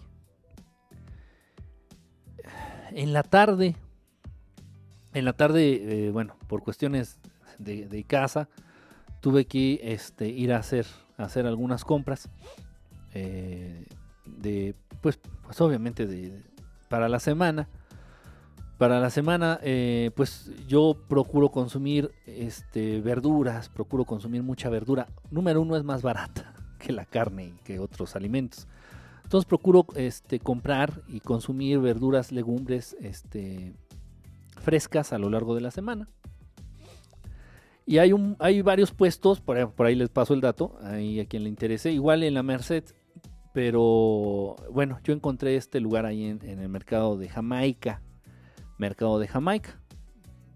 En la tarde, en la tarde, eh, bueno, por cuestiones de, casa, tuve que este, ir a hacer, hacer algunas compras. Eh, de, pues, pues obviamente de, para la semana para la semana, eh, pues yo procuro consumir este, verduras, procuro consumir mucha verdura. Número uno es más barata <laughs> que la carne y que otros alimentos. Entonces procuro este, comprar y consumir verduras, legumbres este, frescas a lo largo de la semana. Y hay, varios puestos, por ahí, les paso el dato, ahí a quien le interese. Igual en la Merced, pero bueno, yo encontré este lugar ahí en el mercado de Jamaica, Mercado de Jamaica.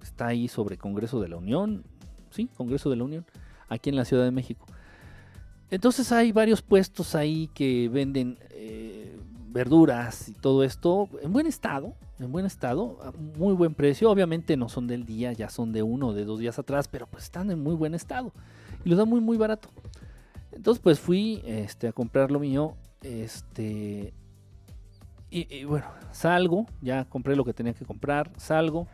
Está ahí sobre Congreso de la Unión. Sí, Congreso de la Unión. Aquí en la Ciudad de México. Entonces hay varios puestos ahí que venden eh, verduras y todo esto en buen estado, en buen estado, a muy buen precio. Obviamente no son del día, ya son de uno o de dos días atrás, pero pues están en muy buen estado y los dan muy muy barato. Entonces pues fui este, a comprar lo mío, este, y, bueno, salgo, ya compré lo que tenía que comprar, salgo.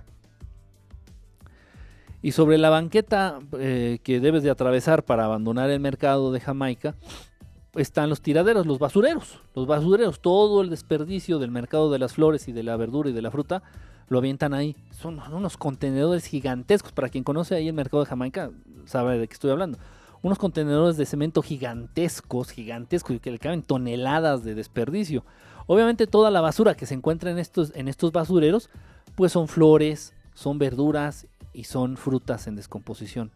Y sobre la banqueta eh, que debes de atravesar para abandonar el mercado de Jamaica, están los tiraderos, los basureros. Los basureros, todo el desperdicio del mercado de las flores y de la verdura y de la fruta, lo avientan ahí. Son unos contenedores gigantescos. Para quien conoce ahí el mercado de Jamaica, sabe de qué estoy hablando. Unos contenedores de cemento gigantescos, gigantescos, que le caben toneladas de desperdicio. Obviamente toda la basura que se encuentra en estos, en estos basureros, pues son flores, son verduras y son frutas en descomposición.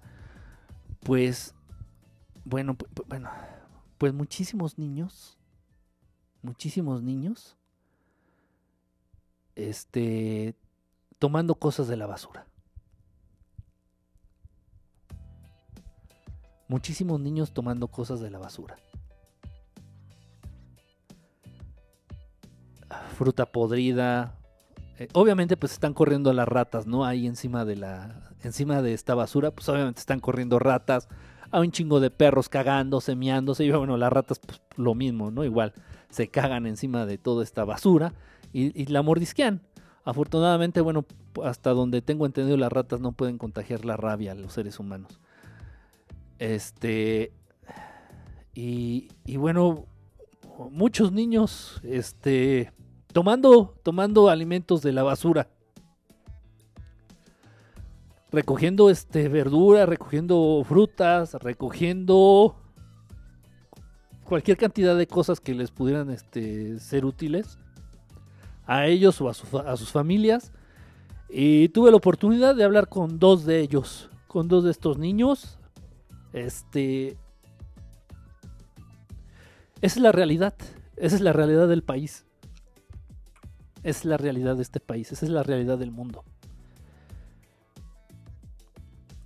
Pues, bueno, bueno, pues muchísimos niños, muchísimos niños, este, tomando cosas de la basura. Muchísimos niños tomando cosas de la basura. fruta podrida. Eh, obviamente pues están corriendo las ratas, ¿no? Ahí encima de la encima de esta basura, pues obviamente están corriendo ratas. Hay un chingo de perros cagando, semiándose y bueno, las ratas pues lo mismo, ¿no? Igual se cagan encima de toda esta basura y, y la mordisquean. Afortunadamente, bueno, hasta donde tengo entendido las ratas no pueden contagiar la rabia a los seres humanos. Este y, y bueno, muchos niños, este, tomando, tomando alimentos de la basura. Recogiendo este recogiendo frutas, recogiendo cualquier cantidad de cosas que les pudieran este, ser útiles a ellos o a, a sus familias. Y tuve la oportunidad de hablar con dos de ellos, con dos de estos niños. Este. Esa es la realidad. Esa es la realidad del país es la realidad de este país, esa es la realidad del mundo.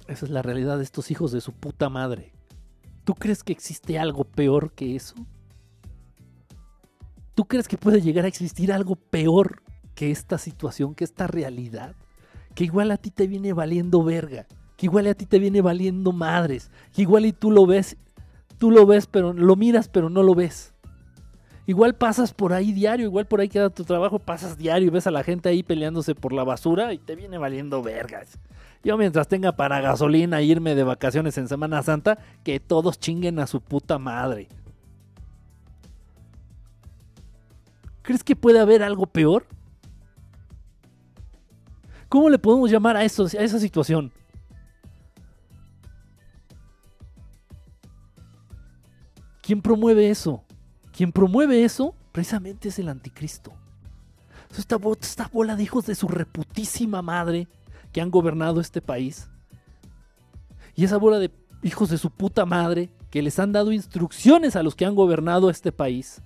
Esa es la realidad de estos hijos de su puta madre. ¿Tú crees que existe algo peor que eso? ¿Tú crees que puede llegar a existir algo peor que esta situación, que esta realidad? Que igual a ti te viene valiendo verga, que igual a ti te viene valiendo madres, que igual y tú lo ves, tú lo ves, pero lo miras, pero no lo ves. Igual pasas por ahí diario, igual por ahí queda tu trabajo, pasas diario y ves a la gente ahí peleándose por la basura y te viene valiendo vergas. Yo mientras tenga para gasolina e irme de vacaciones en Semana Santa, que todos chinguen a su puta madre. ¿Crees que puede haber algo peor? ¿Cómo le podemos llamar a, eso, a esa situación? ¿Quién promueve eso? Quien promueve eso precisamente es el anticristo. Esta, esta bola de hijos de su reputísima madre que han gobernado este país. Y esa bola de hijos de su puta madre que les han dado instrucciones a los que han gobernado este país.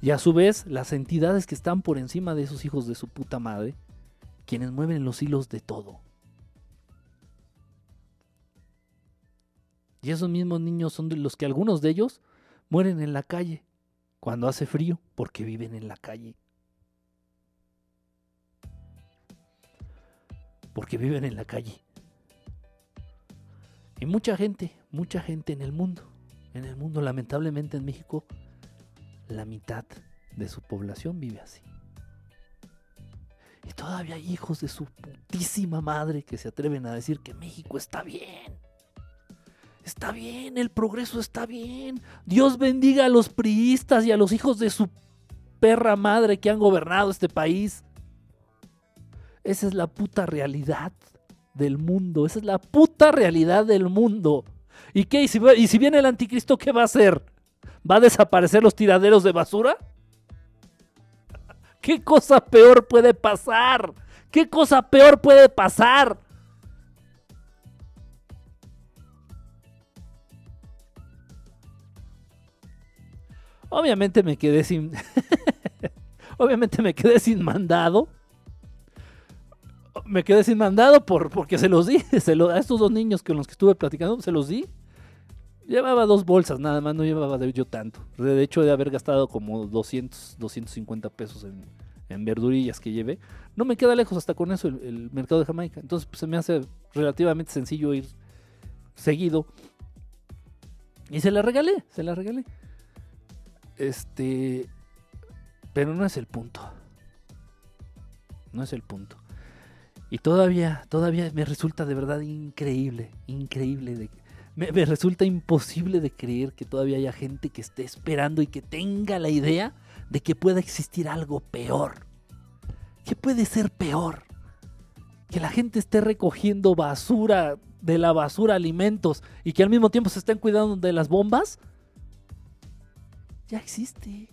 Y a su vez, las entidades que están por encima de esos hijos de su puta madre, quienes mueven los hilos de todo. Y esos mismos niños son los que algunos de ellos mueren en la calle cuando hace frío porque viven en la calle. porque viven en la calle. Y mucha gente, mucha gente en el mundo, en el mundo, lamentablemente en México, la mitad de su población vive así. Y todavía hay hijos de su putísima madre que se atreven a decir que México está bien. Está bien, el progreso está bien. Dios bendiga a los priistas y a los hijos de su perra madre que han gobernado este país. Esa es la puta realidad del mundo. Esa es la puta realidad del mundo. ¿Y qué? ¿Y si, viene el anticristo, qué va a hacer? ¿Va a desaparecer los tiraderos de basura? <laughs> ¿Qué cosa peor puede pasar? ¿Qué cosa peor puede pasar? Obviamente me quedé sin. <laughs> Obviamente me quedé sin mandado me quedé sin mandado por, porque se los di. <laughs> Se a estos dos niños con los que estuve platicando, se los di. Llevaba dos bolsas, nada más, no llevaba yo tanto. De hecho, de haber gastado como 200, 250 pesos en, verdurillas que llevé. No me queda lejos hasta con eso el, mercado de Jamaica. Entonces, pues, se me hace relativamente sencillo ir seguido. Y se la regalé, se la regalé. Este. Pero no es el punto. No es el punto. Y todavía, todavía me resulta de verdad increíble, increíble. De, me, me, resulta imposible de creer que todavía haya gente que esté esperando y que tenga la idea de que pueda existir algo peor. ¿Qué puede ser peor? Que la gente esté recogiendo basura, de la basura alimentos y que al mismo tiempo se estén cuidando de las bombas. Ya existe.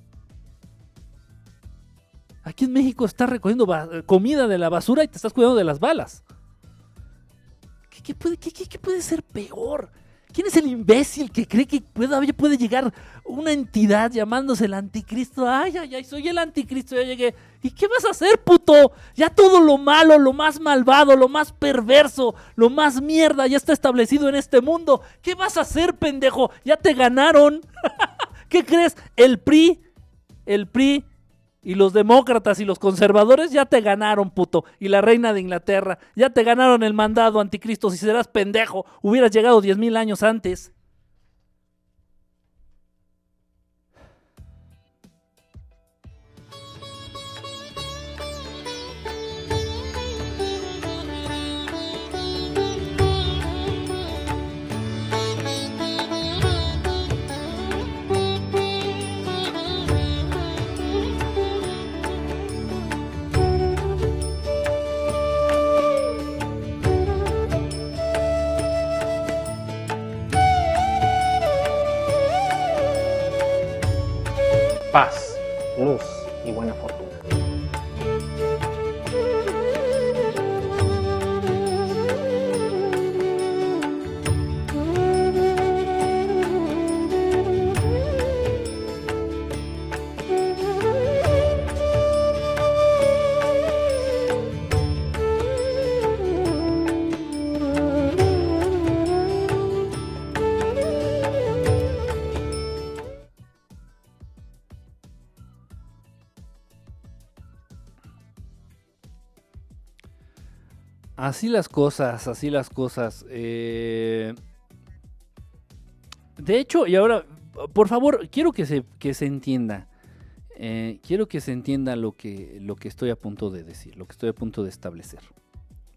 Aquí en México estás recogiendo comida de la basura y te estás cuidando de las balas. ¿Qué, puede, puede, ser peor? ¿Quién es el imbécil que cree que puede, puede llegar una entidad llamándose el anticristo? Ay, ay, ay, soy el anticristo, ya llegué. ¿Y qué vas a hacer, puto? Ya todo lo malo, lo más malvado, lo más perverso, lo más mierda ya está establecido en este mundo. ¿Qué vas a hacer, pendejo? Ya te ganaron. <laughs> ¿Qué crees? El PRI, el PRI y los demócratas y los conservadores ya te ganaron, puto. Y la reina de Inglaterra, ya te ganaron el mandado, anticristo. Si serás pendejo, hubieras llegado diez mil años antes. Paz, luz y buena fortuna. Así las cosas, así las cosas. Eh, De hecho, y ahora, por favor, quiero que se, que se entienda. Eh, quiero que se entienda lo que, lo que estoy a punto de decir, lo que estoy a punto de establecer.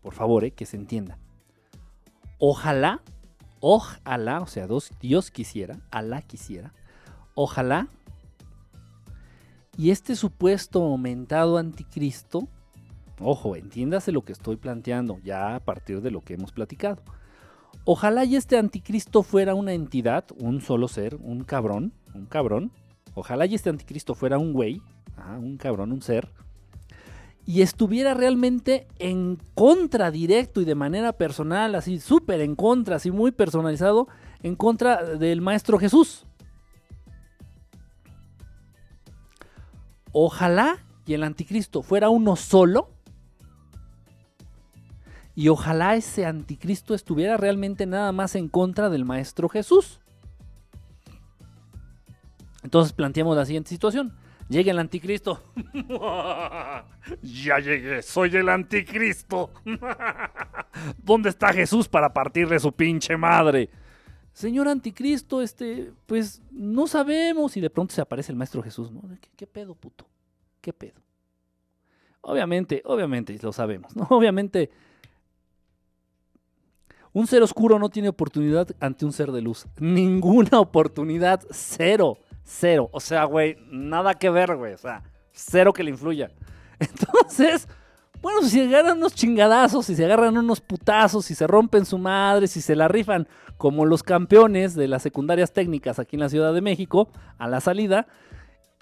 Por favor, eh, que se entienda. Ojalá, ojalá, o sea, Dios quisiera, Alá quisiera, ojalá, y este supuesto aumentado anticristo, ojo, entiéndase lo que estoy planteando ya a partir de lo que hemos platicado. Ojalá y este anticristo fuera una entidad, un solo ser, un cabrón, un cabrón. Ojalá y este anticristo fuera un güey, ajá, un cabrón, un ser. Y estuviera realmente en contra directo y de manera personal, así súper en contra, así muy personalizado, en contra del Maestro Jesús. Ojalá y el anticristo fuera uno solo. Y ojalá ese anticristo estuviera realmente nada más en contra del Maestro Jesús. Entonces planteamos la siguiente situación. Llega el anticristo. <laughs> ya llegué, soy el anticristo. <laughs> ¿Dónde está Jesús para partirle su pinche madre? Señor anticristo, este, pues no sabemos. Y de pronto se aparece el Maestro Jesús, ¿no? ¿Qué, qué pedo, puto? ¿Qué pedo? Obviamente, obviamente lo sabemos, ¿no? <laughs> Obviamente un ser oscuro no tiene oportunidad ante un ser de luz. Ninguna oportunidad, cero, cero. O sea, güey, nada que ver, güey. O sea, cero que le influya. <laughs> Entonces, bueno, si se agarran unos chingadazos, si se agarran unos putazos, si se rompen su madre, si se la rifan como los campeones de las secundarias técnicas aquí en la Ciudad de México, a la salida,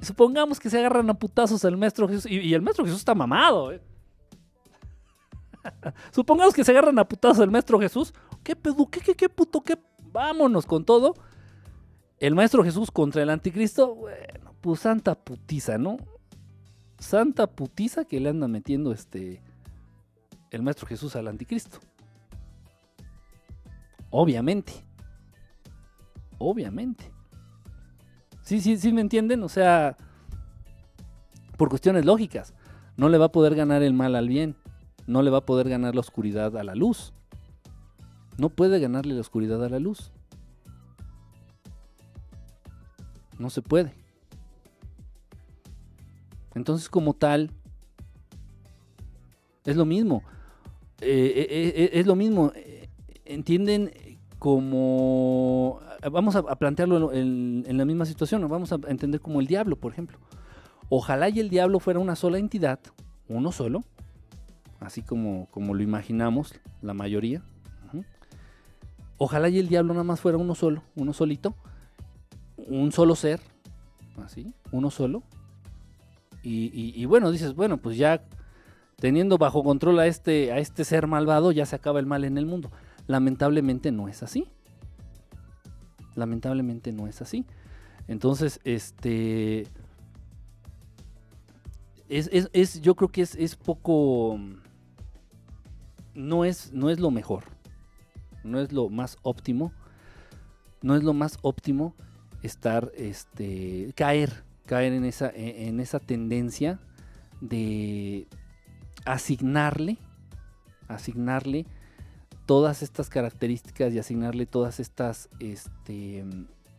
supongamos que se agarran a putazos el maestro Jesús, y, el maestro Jesús está mamado, ¿eh? <laughs> Supongamos que se agarran a putazos el maestro Jesús. ¿Qué pedo? ¿Qué, qué, qué puto? ¿Qué? Vámonos con todo. El maestro Jesús contra el anticristo. Bueno, pues santa putiza, ¿no? Santa putiza que le anda metiendo este. El maestro Jesús al anticristo. Obviamente. Obviamente. Sí, sí, sí, me entienden. O sea. Por cuestiones lógicas. No le va a poder ganar el mal al bien no le va a poder ganar la oscuridad a la luz. No puede ganarle la oscuridad a la luz. No se puede. Entonces, como tal, es lo mismo. Eh, eh, eh, es lo mismo. Entienden como... Vamos a, plantearlo en, en la misma situación. Vamos a entender como el diablo, por ejemplo. Ojalá y el diablo fuera una sola entidad, uno solo, así como, como lo imaginamos la mayoría. Ojalá y el diablo nada más fuera uno solo, uno solito, un solo ser, así, uno solo. Y bueno, dices, bueno, pues ya teniendo bajo control a este, a este ser malvado, ya se acaba el mal en el mundo. Lamentablemente no es así. Lamentablemente no es así. Entonces, este... Es, es- es- yo creo que es, es poco no es, no es lo mejor, no es lo más óptimo, no es lo más óptimo estar, este, caer, caer en esa, en en esa tendencia de asignarle, asignarle todas estas características y asignarle todas estas, este,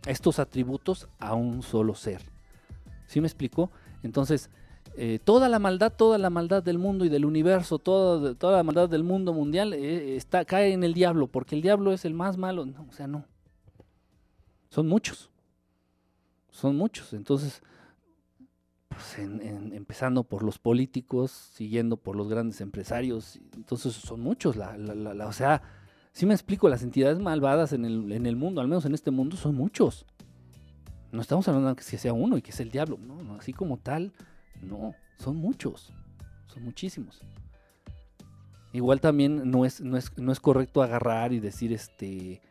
estos atributos a un solo ser. ¿Sí me explico? Entonces, eh, toda la maldad, toda la maldad del mundo y del universo, toda, toda la maldad del mundo mundial eh, está, cae en el diablo, porque el diablo es el más malo. No, o sea, no. Son muchos. Son muchos. Entonces, pues, empezando por los políticos, siguiendo por los grandes empresarios, entonces son muchos. La, la- la- la- o sea, si me explico, las entidades malvadas en el, en el mundo, al menos en este mundo, son muchos. No estamos hablando de que sea uno y que es el diablo. No, no, así como tal, no, son muchos, son muchísimos. Igual también no es, no es, no es correcto agarrar y decir este.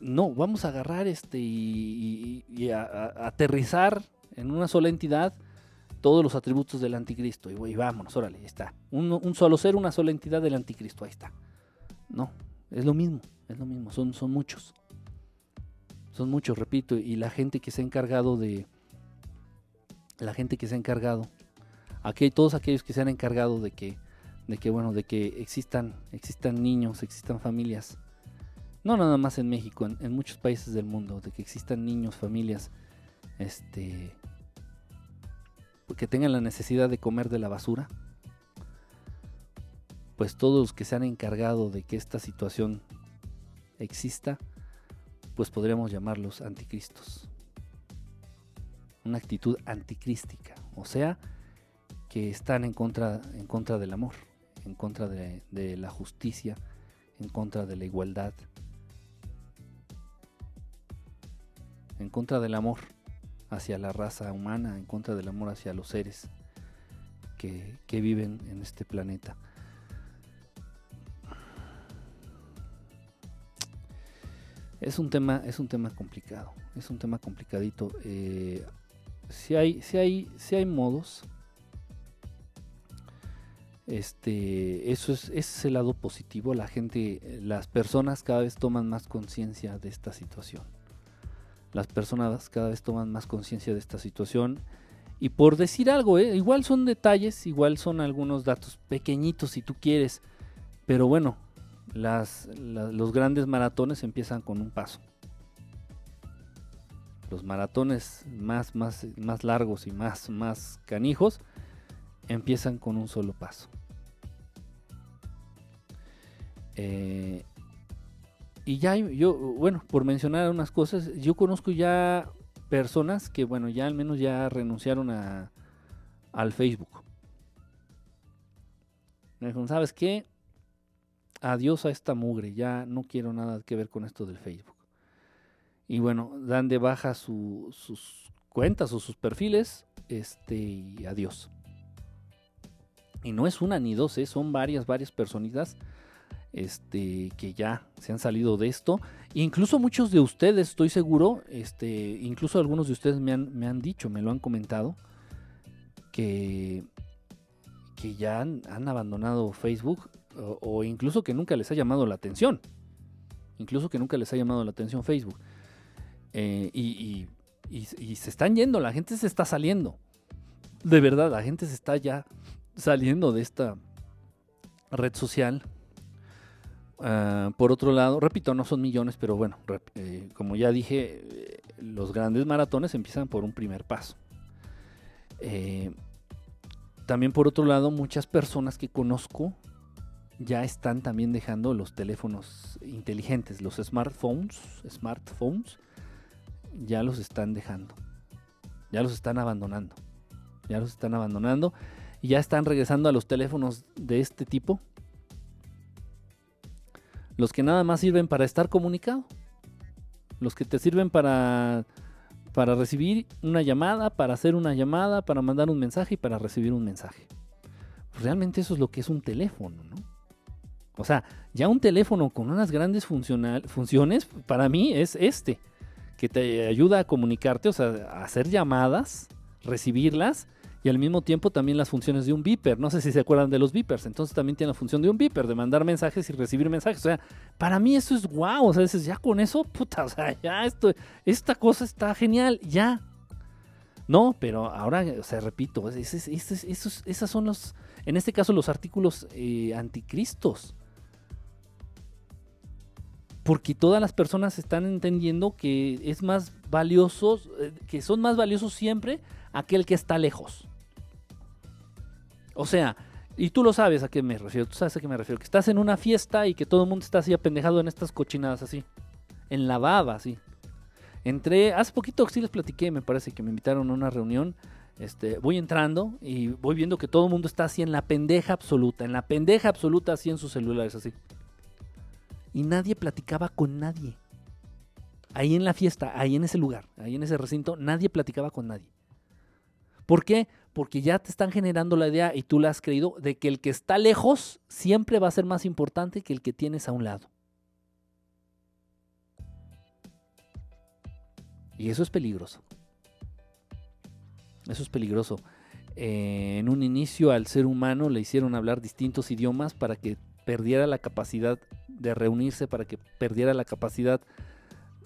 No, vamos a agarrar este y, y- y a- aterrizar en una sola entidad todos los atributos del anticristo. Y, güey, vámonos, órale, ahí está. Un, un solo ser, una sola entidad del anticristo, ahí está. No, es lo mismo, es lo mismo, son, son muchos. Son muchos, repito, y la gente que se ha encargado de, la gente que se ha encargado, aquí todos aquellos que se han encargado de que, de que bueno, de que existan, existan niños, existan familias, no nada más en México, en, en muchos países del mundo, de que existan niños, familias, este, que tengan la necesidad de comer de la basura, pues todos los que se han encargado de que esta situación exista, pues podríamos llamarlos anticristos. Una actitud anticrística, o sea, que están en contra, en contra del amor, en contra de, la justicia, en contra de la igualdad, en contra del amor hacia la raza humana, en contra del amor hacia los seres que, que viven en este planeta. Es un tema, es un tema complicado, es un tema complicadito. Eh, si hay, si hay, si hay modos. Este, eso es, ese es el lado positivo. La gente, las personas cada vez toman más conciencia de esta situación. Las personas cada vez toman más conciencia de esta situación. Y por decir algo, ¿eh? igual son detalles, igual son algunos datos pequeñitos si tú quieres. Pero bueno, los grandes maratones empiezan con un paso. Los maratones más, más, más largos y más, más canijos empiezan con un solo paso. Eh, y ya yo, bueno, por mencionar unas cosas, yo conozco ya personas que, bueno, ya al menos ya renunciaron a, al Facebook. Me dijeron, ¿sabes qué? Adiós a esta mugre, ya no quiero nada que ver con esto del Facebook. Y bueno, dan de baja su- sus cuentas o sus perfiles, este, y adiós. Y no es una ni dos, ¿eh? son varias, varias personitas este, que ya se han salido de esto. Incluso muchos de ustedes, estoy seguro, este, incluso algunos de ustedes me han, me han dicho, me lo han comentado, que, que ya han, abandonado Facebook o incluso que nunca les ha llamado la atención. Incluso que nunca les ha llamado la atención Facebook. Eh, y, se están yendo, la gente se está saliendo. De verdad, la gente se está ya saliendo de esta red social. Ah, por otro lado, repito, no son millones, pero bueno, eh, como ya dije, eh, los grandes maratones empiezan por un primer paso. También por otro lado, muchas personas que conozco ya están también dejando los teléfonos inteligentes, los smartphones, smartphones, ya los están dejando, ya los están abandonando, ya los están abandonando. Y ya están regresando a los teléfonos de este tipo, los que nada más sirven para estar comunicado, los que te sirven para para recibir una llamada, para hacer una llamada, para mandar un mensaje y para recibir un mensaje. Realmente eso es lo que es un teléfono, ¿no? O sea, ya un teléfono con unas grandes funciones, para mí es este, que te ayuda a comunicarte, o sea, a hacer llamadas, recibirlas y al mismo tiempo también las funciones de un beeper. No sé si se acuerdan de los beepers, entonces también tiene la función de un beeper, de mandar mensajes y recibir mensajes. O sea, para mí eso es guau, o sea, dices, ya con eso, puta, o sea, ya esto, esta cosa está genial, ya. No, pero ahora, o sea, repito, es- es- es- es- esos, esas son los, en este caso, los artículos eh, anticristos. Porque todas las personas están entendiendo que es más valioso, eh, que son más valiosos siempre aquel que está lejos. O sea, y tú lo sabes a qué me refiero, tú sabes a qué me refiero, que estás en una fiesta y que todo el mundo está así apendejado en estas cochinadas así, en la baba así. Entré, hace poquito sí les platiqué, me parece que me invitaron a una reunión, este, voy entrando y voy viendo que todo el mundo está así en la pendeja absoluta, en la pendeja absoluta así en sus celulares así. Y nadie platicaba con nadie. Ahí en la fiesta, ahí en ese lugar, ahí en ese recinto, nadie platicaba con nadie. ¿Por qué? Porque ya te están generando la idea y tú la has creído de que el que está lejos siempre va a ser más importante que el que tienes a un lado. Y eso es peligroso. Eso es peligroso. Eh, en un inicio al ser humano le hicieron hablar distintos idiomas para que perdiera la capacidad de reunirse, para que perdiera la capacidad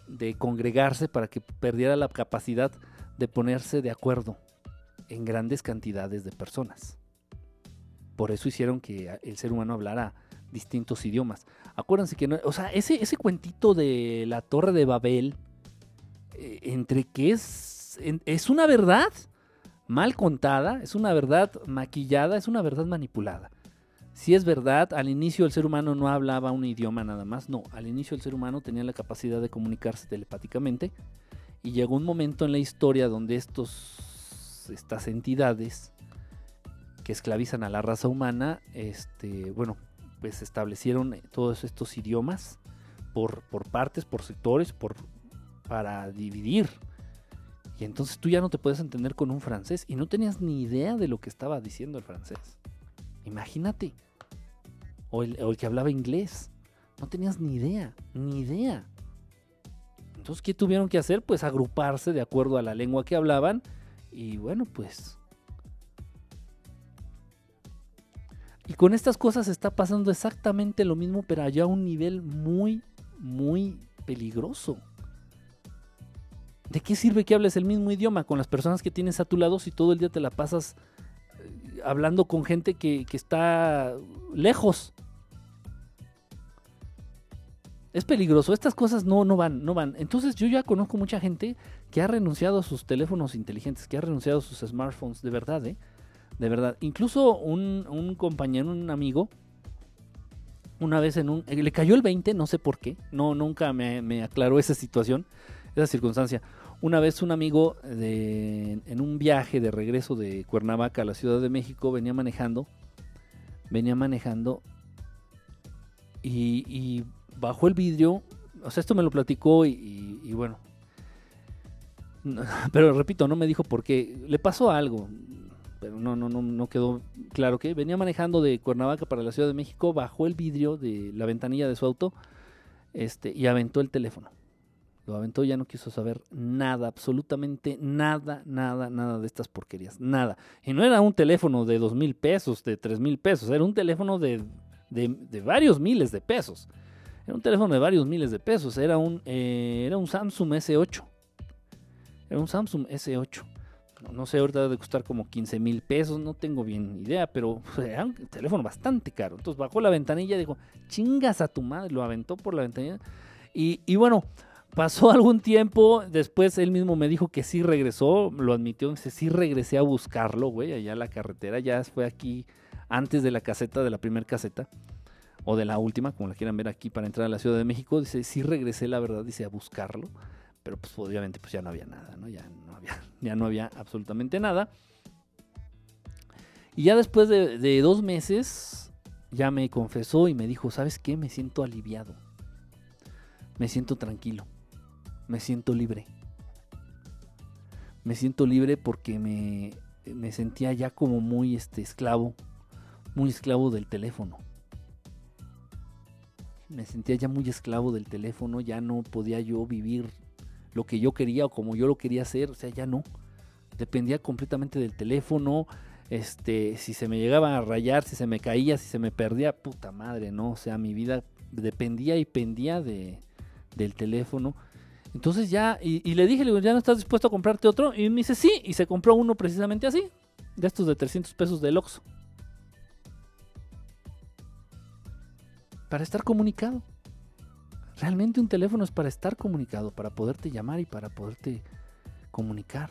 de congregarse, para que perdiera la capacidad de ponerse de acuerdo en grandes cantidades de personas. Por eso hicieron que el ser humano hablara distintos idiomas. Acuérdense que, no, o sea, ese, ese cuentito de la Torre de Babel, eh, entre que es, es una verdad mal contada, es una verdad maquillada, es una verdad manipulada. Si es verdad, al inicio el ser humano no hablaba un idioma nada más, no, al inicio el ser humano tenía la capacidad de comunicarse telepáticamente y llegó un momento en la historia donde estos, estas entidades que esclavizan a la raza humana, este, bueno, pues establecieron todos estos idiomas por, por partes, por sectores, por, para dividir. Y entonces tú ya no te puedes entender con un francés y no tenías ni idea de lo que estaba diciendo el francés. Imagínate. O el, que hablaba inglés. No tenías ni idea, ni idea. Entonces, ¿qué tuvieron que hacer? Pues agruparse de acuerdo a la lengua que hablaban. Y bueno, pues Y con estas cosas está pasando exactamente lo mismo, pero allá a un nivel muy, muy peligroso. ¿De qué sirve que hables el mismo idioma con las personas que tienes a tu lado si todo el día te la pasas hablando con gente que, que está lejos? Es peligroso, estas cosas no, no van, no van. Entonces yo ya conozco mucha gente que ha renunciado a sus teléfonos inteligentes, que ha renunciado a sus smartphones, de verdad, ¿eh? De verdad. Incluso un, compañero, un amigo, una vez en un... Le cayó el 20, no sé por qué. No, nunca me, aclaró esa situación, esa circunstancia. Una vez un amigo de, en un viaje de regreso de Cuernavaca a la Ciudad de México venía manejando. Venía manejando y, bajó el vidrio. O sea, esto me lo platicó y, bueno. <laughs> Pero repito, no me dijo por qué. Le pasó algo pero no, no, no, no quedó claro que venía manejando de Cuernavaca para la Ciudad de México, bajó el vidrio de la ventanilla de su auto este, y aventó el teléfono. Lo aventó, ya no quiso saber nada, absolutamente nada, nada, nada de estas porquerías, nada. Y no era un teléfono de dos mil pesos, de tres mil pesos, era un teléfono de, de, varios miles de pesos. Era un teléfono de varios miles de pesos, era un, eh, era un Samsung S8. Era un Samsung S8 no sé, ahorita debe costar como 15 mil pesos, no tengo bien idea, pero <laughs> era un teléfono bastante caro. Entonces bajó la ventanilla y dijo, chingas a tu madre, lo aventó por la ventanilla. Y, bueno, pasó algún tiempo, después él mismo me dijo que sí regresó, lo admitió, dice, sí regresé a buscarlo, güey, allá en la carretera, ya fue aquí antes de la caseta, de la primera caseta, o de la última, como la quieran ver aquí para entrar a la Ciudad de México, dice, sí regresé, la verdad, dice, a buscarlo pero pues obviamente pues ya no había nada, ¿no? Ya no había, <laughs> ya no había absolutamente nada. Y ya después de, dos meses, ya me confesó y me dijo, ¿sabes qué? Me siento aliviado. Me siento tranquilo. Me siento libre. Me siento libre porque me, me sentía ya como muy este, esclavo. Muy esclavo del teléfono. Me sentía ya muy esclavo del teléfono. Ya no podía yo vivir lo que yo quería o como yo lo quería hacer, o sea, ya no. Dependía completamente del teléfono, este, si se me llegaba a rayar, si se me caía, si se me perdía, puta madre, ¿no? O sea, mi vida dependía y pendía de, del teléfono. Entonces ya, y, le dije, le digo, ¿ya no estás dispuesto a comprarte otro? Y me dice, sí, y se compró uno precisamente así, de estos de 300 pesos de Oxxo. Para estar comunicado. Realmente un teléfono es para estar comunicado, para poderte llamar y para poderte comunicar.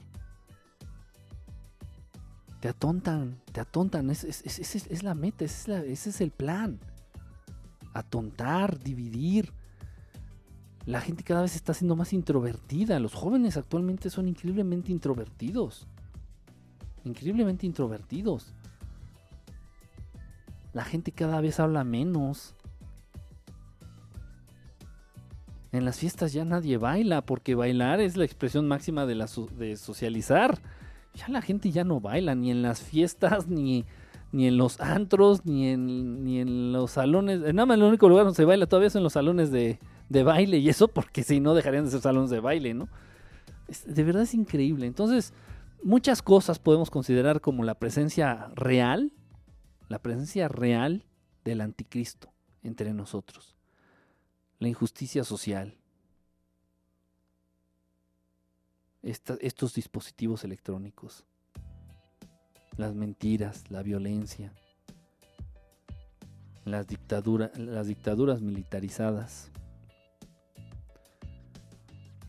Te atontan, te atontan, es, es, la meta, ese es el plan. Atontar, dividir. La gente cada vez está siendo más introvertida. Los jóvenes actualmente son increíblemente introvertidos. Increíblemente introvertidos. La gente cada vez habla menos. En las fiestas ya nadie baila, porque bailar es la expresión máxima de, socializar. Ya la gente ya no baila, ni en las fiestas, ni, ni en los antros, ni en, ni en los salones. Nada más el único lugar donde se baila todavía son los salones de, de baile, y eso porque si no dejarían de ser salones de baile, ¿no? de verdad es increíble. Entonces, muchas cosas podemos considerar como la presencia real, la presencia real del anticristo entre nosotros la injusticia social, estos dispositivos electrónicos, las mentiras, la violencia, las, dictadura, las dictaduras militarizadas.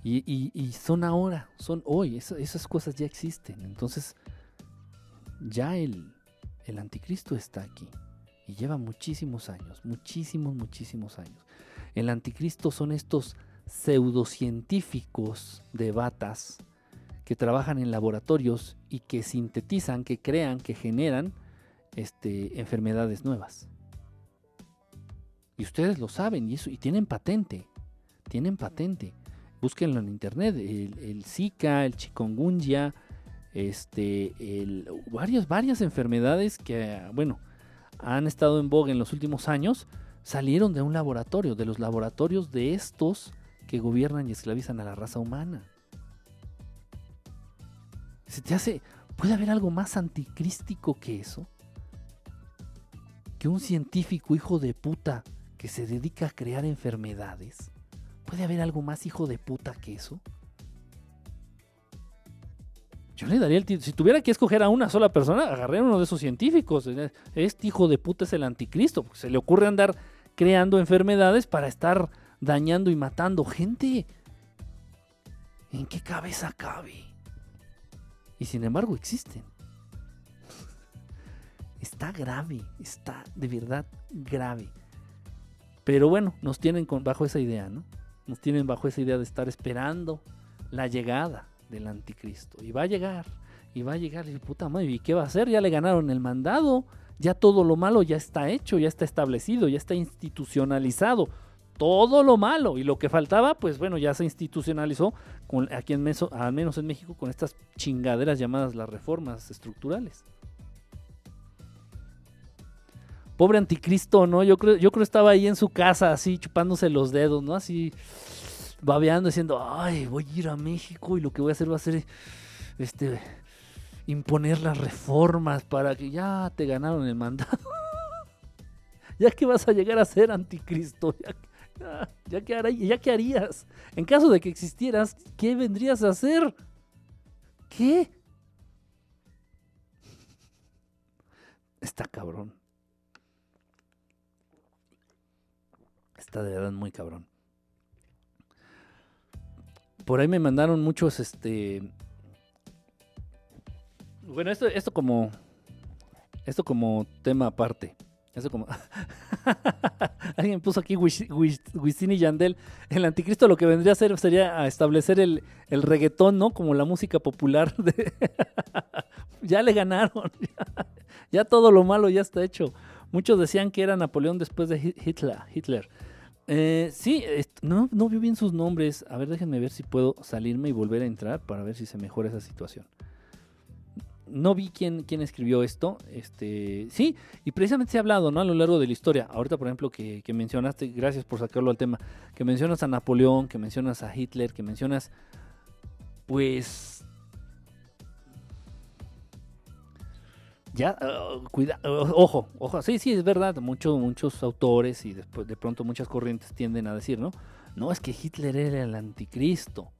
Y, son ahora, son hoy, esas cosas ya existen. Entonces, ya el, el anticristo está aquí. Y lleva muchísimos años, muchísimos, muchísimos años. El anticristo son estos pseudocientíficos de batas que trabajan en laboratorios y que sintetizan, que crean, que generan este, enfermedades nuevas. Y ustedes lo saben y, eso, y tienen patente. Tienen patente. Búsquenlo en internet. El, Zika, el chikungunya, este, el, varias, enfermedades que, bueno, han estado en boga en los últimos años, salieron de un laboratorio, de los laboratorios de estos que gobiernan y esclavizan a la raza humana. Se te hace, ¿puede haber algo más anticrístico que eso? Que un científico hijo de puta que se dedica a crear enfermedades. ¿Puede haber algo más hijo de puta que eso? Yo le daría el título. Si tuviera que escoger a una sola persona, agarré a uno de esos científicos. Este hijo de puta es el anticristo. Se le ocurre andar creando enfermedades para estar dañando y matando gente. ¿En qué cabeza cabe? Y sin embargo existen. <laughs> Está grave, está de verdad grave. Pero bueno, nos tienen bajo esa idea, ¿no? Nos tienen bajo esa idea de estar esperando la llegada del anticristo. Y va a llegar, y va a llegar, y puta madre, ¿y qué va a hacer? Ya le ganaron el mandado, ya todo lo malo ya está hecho, ya está establecido, ya está institucionalizado. Todo lo malo. Y lo que faltaba, pues bueno, ya se institucionalizó con, aquí en Meso, al menos en México, con estas chingaderas llamadas las reformas estructurales. Pobre anticristo, ¿no? Yo creo, yo creo estaba ahí en su casa, así chupándose los dedos, ¿no? Así babeando, diciendo, ay, voy a ir a México y lo que voy a hacer va a ser este imponer las reformas para que ya te ganaron el mandato. <laughs> ya que vas a llegar a ser anticristo, ya, <laughs> ya, ya que harías. En caso de que existieras, ¿qué vendrías a hacer? ¿Qué? <laughs> Está cabrón. Está de verdad muy cabrón. Por ahí me mandaron muchos, este... Bueno, esto, esto como... Esto como tema aparte. Esto como... <laughs> Alguien puso aquí Wisin y Yandel. El anticristo lo que vendría a hacer sería a establecer el, el reggaetón, ¿no? Como la música popular. <laughs> <laughs> Ya le ganaron. ya todo lo malo ya está hecho. Muchos decían que era Napoleón después de. Hitler. Eh, sí, no, no vio bien sus nombres. A ver, déjenme ver si puedo salirme y volver a entrar para ver si se mejora esa situación. No vi quién, quién escribió esto. Este, sí, y precisamente se ha hablado ¿no? a lo largo de la historia. Ahorita, por ejemplo, que, que mencionaste, gracias por sacarlo al tema, que mencionas a Napoleón, que mencionas a Hitler, que mencionas, pues, ya, uh, cuida, uh, ojo, ojo, sí, sí, es verdad, muchos muchos autores y después de pronto muchas corrientes tienden a decir, ¿no? No, es que Hitler era el anticristo.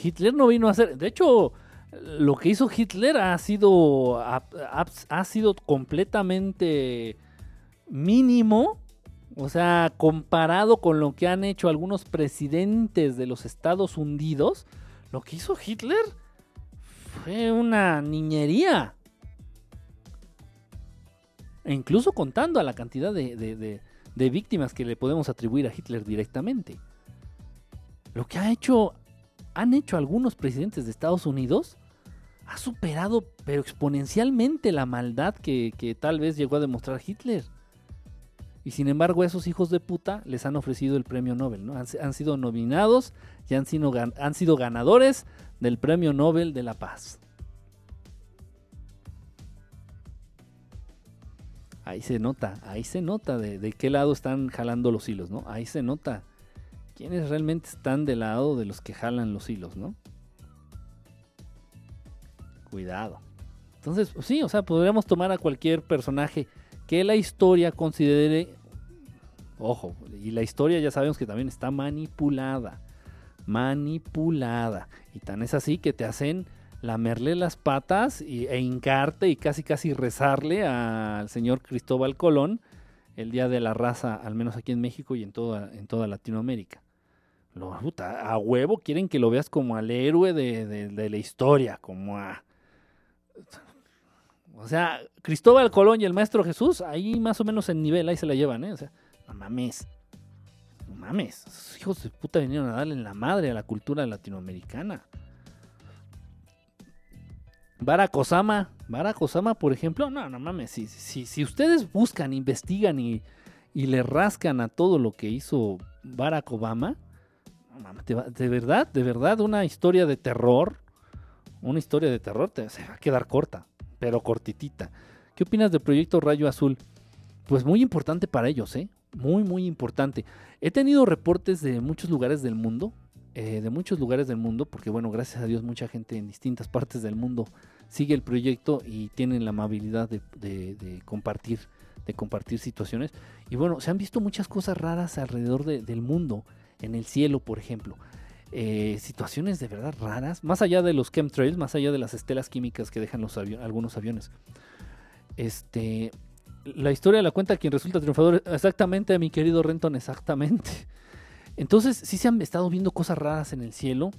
Hitler no vino a hacer, de hecho, lo que hizo Hitler ha sido, ha sido completamente mínimo, o sea, comparado con lo que han hecho algunos presidentes de los Estados Unidos, lo que hizo Hitler fue una niñería. E incluso contando a la cantidad de, víctimas que le podemos atribuir a Hitler directamente. Lo que ha hecho, han hecho algunos presidentes de Estados Unidos ha superado, pero exponencialmente, la maldad que, tal vez llegó a demostrar Hitler. Y sin embargo, esos hijos de puta les han ofrecido el premio Nobel, ¿no? Han, sido nominados y han sido, han sido ganadores del Premio Nobel de la Paz. Ahí se nota, ahí se nota de, qué lado están jalando los hilos, ¿no? Ahí se nota quiénes realmente están del lado de los que jalan los hilos, ¿no? Cuidado. Entonces, pues sí, o sea, podríamos tomar a cualquier personaje que la historia considere, ojo, y la historia ya sabemos que también está manipulada manipulada. Y tan es así que te hacen lamerle las patas y, e hincarte y casi casi rezarle al señor Cristóbal Colón el día de la raza, al menos aquí en México y en toda, en toda Latinoamérica. Lo, a huevo quieren que lo veas como al héroe de, de- de la historia, como a... O sea, Cristóbal Colón y el Maestro Jesús, ahí más o menos en nivel, ahí se la llevan, ¿eh? O sea, no mames. Mames. Esos hijos de puta vinieron a darle en la madre a la cultura latinoamericana. Barack Osama, Barack Osama, por ejemplo, no, no mames, si, si, si ustedes buscan, investigan y, y le rascan a todo lo que hizo Barack Obama, no mames, de verdad, de verdad, una historia de terror, una historia de terror te se va a quedar corta, pero cortitita. ¿Qué opinas del proyecto Rayo Azul? Pues muy importante para ellos, ¿eh? Muy, muy importante. He tenido reportes de muchos lugares del mundo, eh, de muchos lugares del mundo, porque bueno, gracias a Dios mucha gente en distintas partes del mundo sigue el proyecto y tienen la amabilidad de, compartir, de compartir situaciones. Y bueno, se han visto muchas cosas raras alrededor de- del mundo, en el cielo, por ejemplo. Eh, situaciones de verdad raras, más allá de los chemtrails, más allá de las estelas químicas que dejan los algunos aviones. Este, la historia la cuenta quien resulta triunfador. Exactamente, mi querido Renton, exactamente. Entonces, sí se han estado viendo cosas raras en el cielo.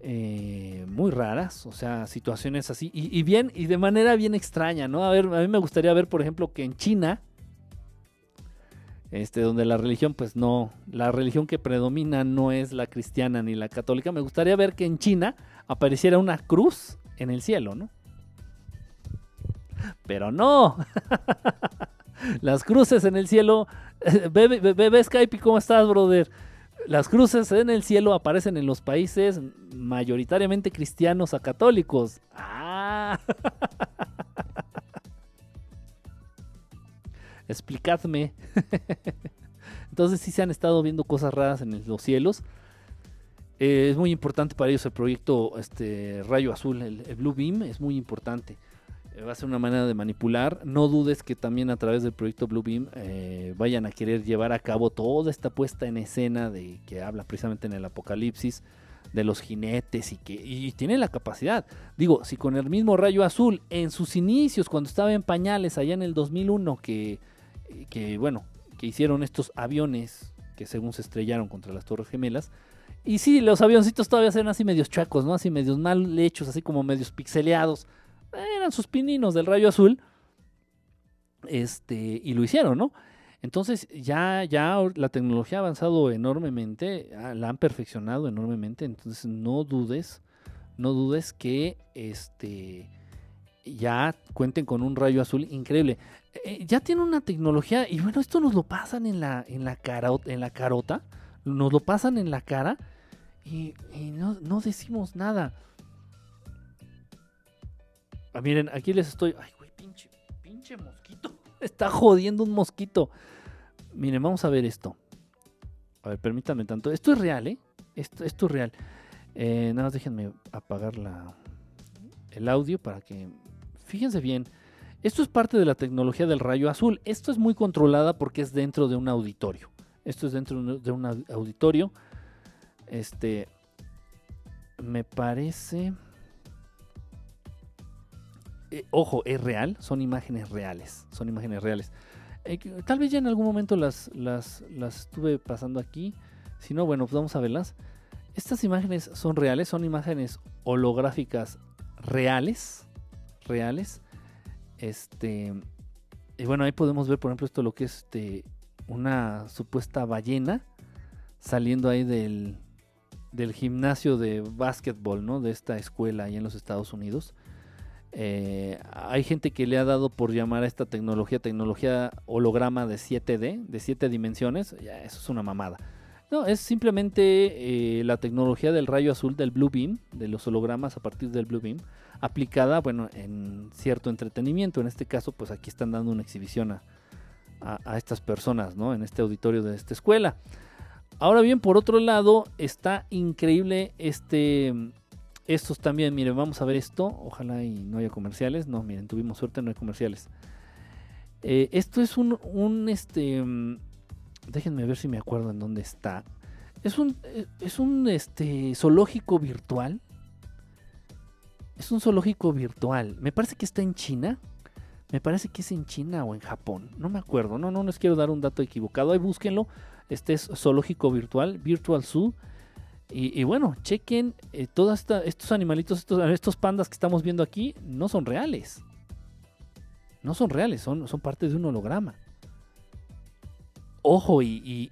eh, muy raras, o sea, situaciones así. Y, y bien, y de manera bien extraña, ¿no? A ver, a mí me gustaría ver, por ejemplo, que en China, este, donde la religión, pues no, la religión que predomina no es la cristiana ni la católica. Me gustaría ver que en China apareciera una cruz en el cielo, ¿no? Pero no. Las cruces en el cielo. Bebe, bebe- bebe Skype, ¿y ¿cómo estás, brother? Las cruces en el cielo aparecen en los países mayoritariamente cristianos a católicos. Ah. Explicadme. Entonces sí se han estado viendo cosas raras en los cielos. Eh, es muy importante para ellos el proyecto este, Rayo Azul, el Blue Beam, es muy importante. Eh, va a ser una manera de manipular. No dudes que también a través del proyecto Blue Beam eh, vayan a querer llevar a cabo toda esta puesta en escena de que habla precisamente en el Apocalipsis de los jinetes y que y tienen la capacidad. Digo, si con el mismo rayo azul en sus inicios, cuando estaba en pañales allá en el 2001, que, que bueno, que hicieron estos aviones que según se estrellaron contra las Torres Gemelas. Y sí, los avioncitos todavía eran así medios chacos, ¿no? Así medios mal hechos, así como medios pixeleados. Eran sus pininos del rayo azul. Este, y lo hicieron, ¿no? Entonces ya, ya la tecnología ha avanzado enormemente, ah, la han perfeccionado enormemente, entonces no dudes, no dudes que este ya cuenten con un rayo azul increíble. Eh, ya tiene una tecnología, y bueno, esto nos lo pasan en la, en la, cara, en la carota, nos lo pasan en la cara y, y no, no decimos nada. Ah, miren, aquí les estoy. Ay, güey, pinche, pinche mosquito. <laughs> Está jodiendo un mosquito. Miren, vamos a ver esto. A ver, permítanme tanto. Esto es real, ¿eh? Esto, esto es real. Eh, nada más déjenme apagar la, el audio para que... Fíjense bien. Esto es parte de la tecnología del rayo azul. Esto es muy controlada porque es dentro de un auditorio. Esto es dentro de un au- auditorio. Este... Me parece... Eh, ojo, es real. Son imágenes reales. Son imágenes reales. Eh, tal vez ya en algún momento las, las, las estuve pasando aquí. Si no, bueno, pues vamos a verlas. Estas imágenes son reales, son imágenes holográficas reales. Reales. Este. Y bueno, ahí podemos ver, por ejemplo, esto lo que es este, una supuesta ballena saliendo ahí del, del gimnasio de básquetbol, ¿no? De esta escuela ahí en los Estados Unidos. Eh, hay gente que le ha dado por llamar a esta tecnología tecnología holograma de 7D, de 7 dimensiones. Ya, eso es una mamada. No, es simplemente eh, la tecnología del rayo azul, del Blue Beam, de los hologramas a partir del Blue Beam, aplicada, bueno, en cierto entretenimiento. En este caso, pues aquí están dando una exhibición a, a- a estas personas, ¿no? En este auditorio de esta escuela. Ahora bien, por otro lado, está increíble este estos también, miren, vamos a ver esto. Ojalá y no haya comerciales. No, miren, tuvimos suerte, no hay comerciales. Eh, esto es un, este, mm, déjenme ver si me acuerdo en dónde está. Es un, eh, es un este, zoológico virtual. Es un zoológico virtual. Me parece que está en China. Me parece que es en China o en Japón. No me acuerdo. No, no les quiero dar un dato equivocado. Ahí búsquenlo. Este es zoológico virtual, Virtual Zoo. Y, bueno, chequen eh, todos estos animalitos, estos, estos pandas que estamos viendo aquí, no son reales. No son reales, son, son parte de un holograma. Ojo y,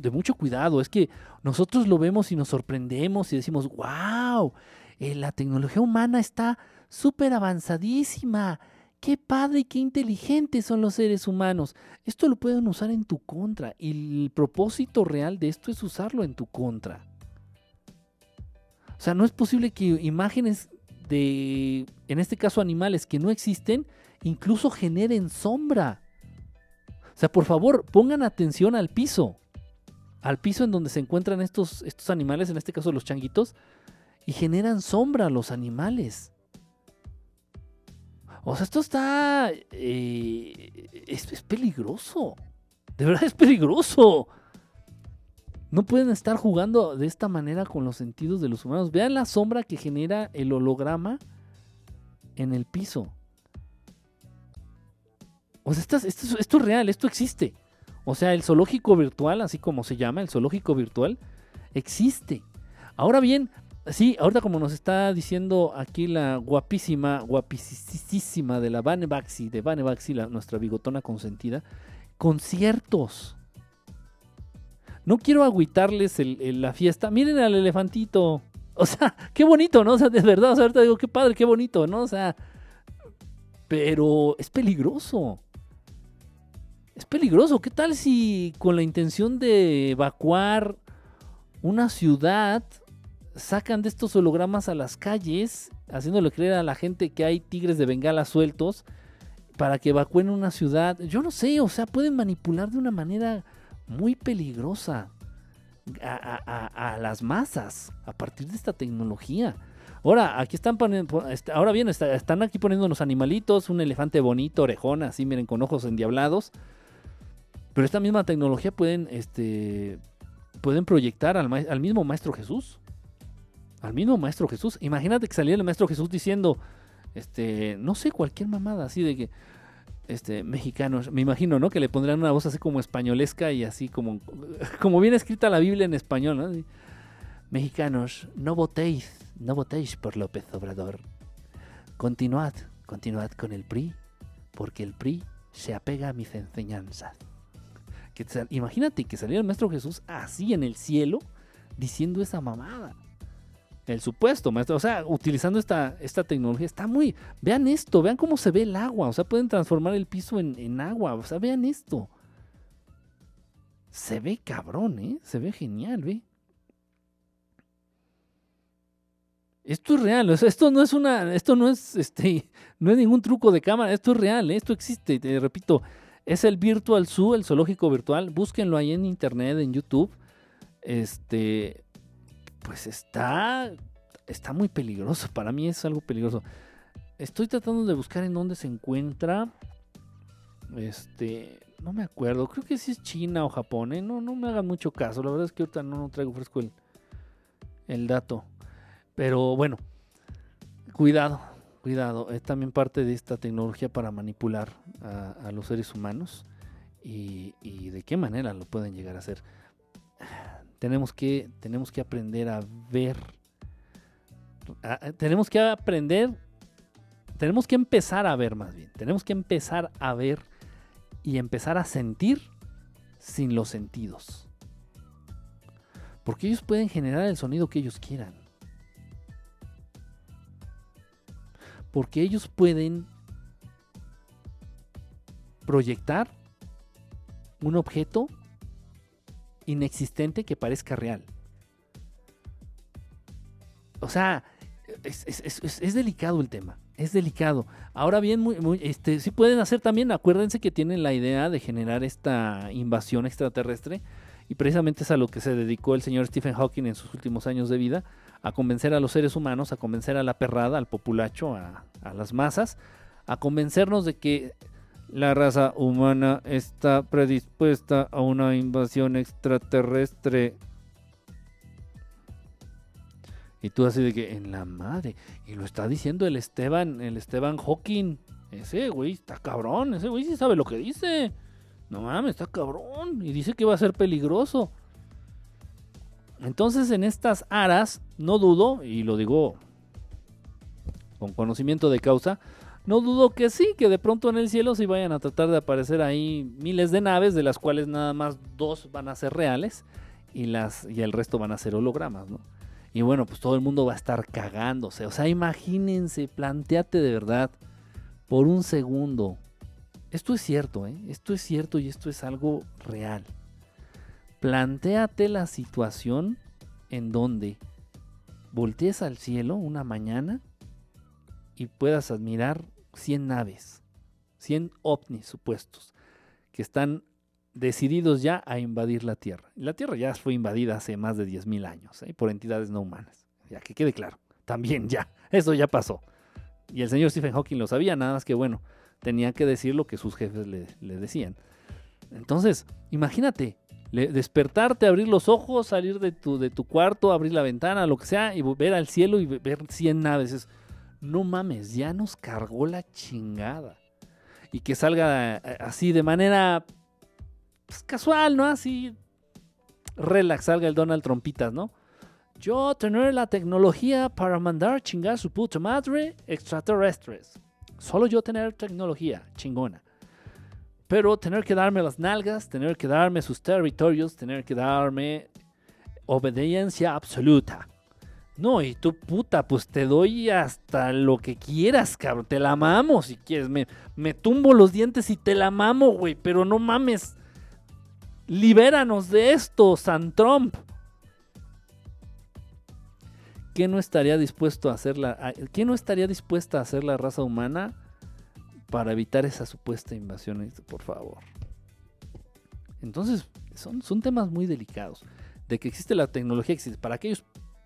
de mucho cuidado, es que nosotros lo vemos y nos sorprendemos y decimos, wow, eh, la tecnología humana está súper avanzadísima. Qué padre y qué inteligentes son los seres humanos. Esto lo pueden usar en tu contra y el propósito real de esto es usarlo en tu contra. O sea, no es posible que imágenes de, en este caso animales que no existen, incluso generen sombra. O sea, por favor, pongan atención al piso. Al piso en donde se encuentran estos, estos animales, en este caso los changuitos, y generan sombra a los animales. O sea, esto está... Eh, es, peligroso. De verdad es peligroso. No pueden estar jugando de esta manera con los sentidos de los humanos. Vean la sombra que genera el holograma en el piso. O sea, esto, esto, esto, es real, esto existe. O sea, el zoológico virtual, así como se llama, el zoológico virtual, existe. Ahora bien, Sí, ahorita como nos está diciendo aquí la guapísima, guapísima de la Vane Baxi, de Vane Baxi, nuestra bigotona consentida, conciertos. No quiero agüitarles la fiesta. Miren al elefantito. O sea, qué bonito, ¿no? O sea, de verdad, ahorita digo, qué padre, qué bonito, ¿no? O sea, pero es peligroso. Es peligroso. ¿Qué tal si con la intención de evacuar una ciudad sacan de estos hologramas a las calles, haciéndole creer a la gente que hay tigres de bengala sueltos para que evacúen una ciudad. Yo no sé, o sea, pueden manipular de una manera muy peligrosa a, las masas a partir de esta tecnología. Ahora, aquí están poniendo, ahora bien, están aquí poniendo los animalitos, un elefante bonito, orejón, así miren, con ojos endiablados. Pero esta misma tecnología pueden, este, pueden proyectar al, al mismo Maestro Jesús al mismo Maestro Jesús. Imagínate que saliera el Maestro Jesús diciendo, este, no sé, cualquier mamada así de que, este, mexicanos, me imagino, ¿no? Que le pondrían una voz así como españolesca y así como, <laughs> como viene escrita la Biblia en español, ¿no? Mexicanos, no votéis, no votéis por López Obrador. Continuad, continuad con el PRI, porque el PRI se apega a mis enseñanzas. Que, imagínate que saliera el Maestro Jesús así en el cielo diciendo esa mamada el supuesto maestro, o sea, utilizando esta, esta tecnología, está muy, vean esto, vean cómo se ve el agua, o sea, pueden transformar el piso en, agua, o sea, vean esto. Se ve cabrón, ¿eh? Se ve genial, ¿ve? Esto es real, esto no es una, esto no es, este, <laughs> no es ningún truco de cámara, esto es real, ¿eh? esto existe, te repito, es el Virtual Zoo, el zoológico virtual, búsquenlo ahí en internet, en YouTube, este, pues está, está muy peligroso. Para mí es algo peligroso. Estoy tratando de buscar en dónde se encuentra. Este, no me acuerdo. Creo que si es China o Japón. ¿eh? No, no me hagan mucho caso. La verdad es que ahorita no, traigo fresco el, el dato. Pero bueno, cuidado, cuidado. Es también parte de esta tecnología para manipular a, los seres humanos. Y, y de qué manera lo pueden llegar a hacer tenemos que, tenemos que aprender a ver. tenemos que aprender. Tenemos que empezar a ver más bien. Tenemos que empezar a ver y empezar a sentir sin los sentidos. Porque ellos pueden generar el sonido que ellos quieran. Porque ellos pueden proyectar un objeto inexistente que parezca real. O sea, es, delicado el tema. Es delicado. Ahora bien, muy, este, sí pueden hacer también, acuérdense que tienen la idea de generar esta invasión extraterrestre. Y precisamente es a lo que se dedicó el señor Stephen Hawking en sus últimos años de vida, a convencer a los seres humanos, a convencer a la perrada, al populacho, a las masas, a convencernos de que la raza humana está predispuesta a una invasión extraterrestre. Y tú así de que, en la madre. Y lo está diciendo el Esteban, el Esteban Hawking. Ese güey está cabrón, ese güey sí sabe lo que dice. No mames, está cabrón. Y dice que va a ser peligroso. Entonces en estas aras, no dudo, y lo digo con conocimiento de causa, no dudo que sí, que de pronto en el cielo sí vayan a tratar de aparecer ahí miles de naves, de las cuales nada más dos van a ser reales y, las, y el resto van a ser hologramas, ¿no? Y bueno, pues todo el mundo va a estar cagándose. O sea, imagínense, planteate de verdad por un segundo. Esto es cierto, ¿eh? Esto es cierto y esto es algo real. Plantéate la situación en donde voltees al cielo una mañana y puedas admirar 100 naves, 100 ovnis supuestos, que están decididos ya a invadir la Tierra. La Tierra ya fue invadida hace más de 10.000 años ¿eh? por entidades no humanas. Ya que quede claro, también ya, eso ya pasó. Y el señor Stephen Hawking lo sabía, nada más que bueno, tenía que decir lo que sus jefes le, decían. Entonces, imagínate, despertarte, abrir los ojos, salir de tu, de tu cuarto, abrir la ventana, lo que sea, y ver al cielo y ver 100 naves no mames, ya nos cargó la chingada. Y que salga eh, así de manera pues, casual, ¿no? Así relax, salga el Donald Trompitas, ¿no? Yo tener la tecnología para mandar chingar su puta madre extraterrestres. Solo yo tener tecnología chingona. Pero tener que darme las nalgas, tener que darme sus territorios, tener que darme obediencia absoluta. No, y tú puta, pues te doy hasta lo que quieras, cabrón. Te la mamo si quieres. Me, me tumbo los dientes y te la mamo, güey. Pero no mames. Libéranos de esto, San Trump. ¿Qué no estaría dispuesto a hacer la, ¿Qué no estaría dispuesta a hacer la raza humana para evitar esa supuesta invasión? Por favor. Entonces, son, son temas muy delicados. De que existe la tecnología, existe. Para aquellos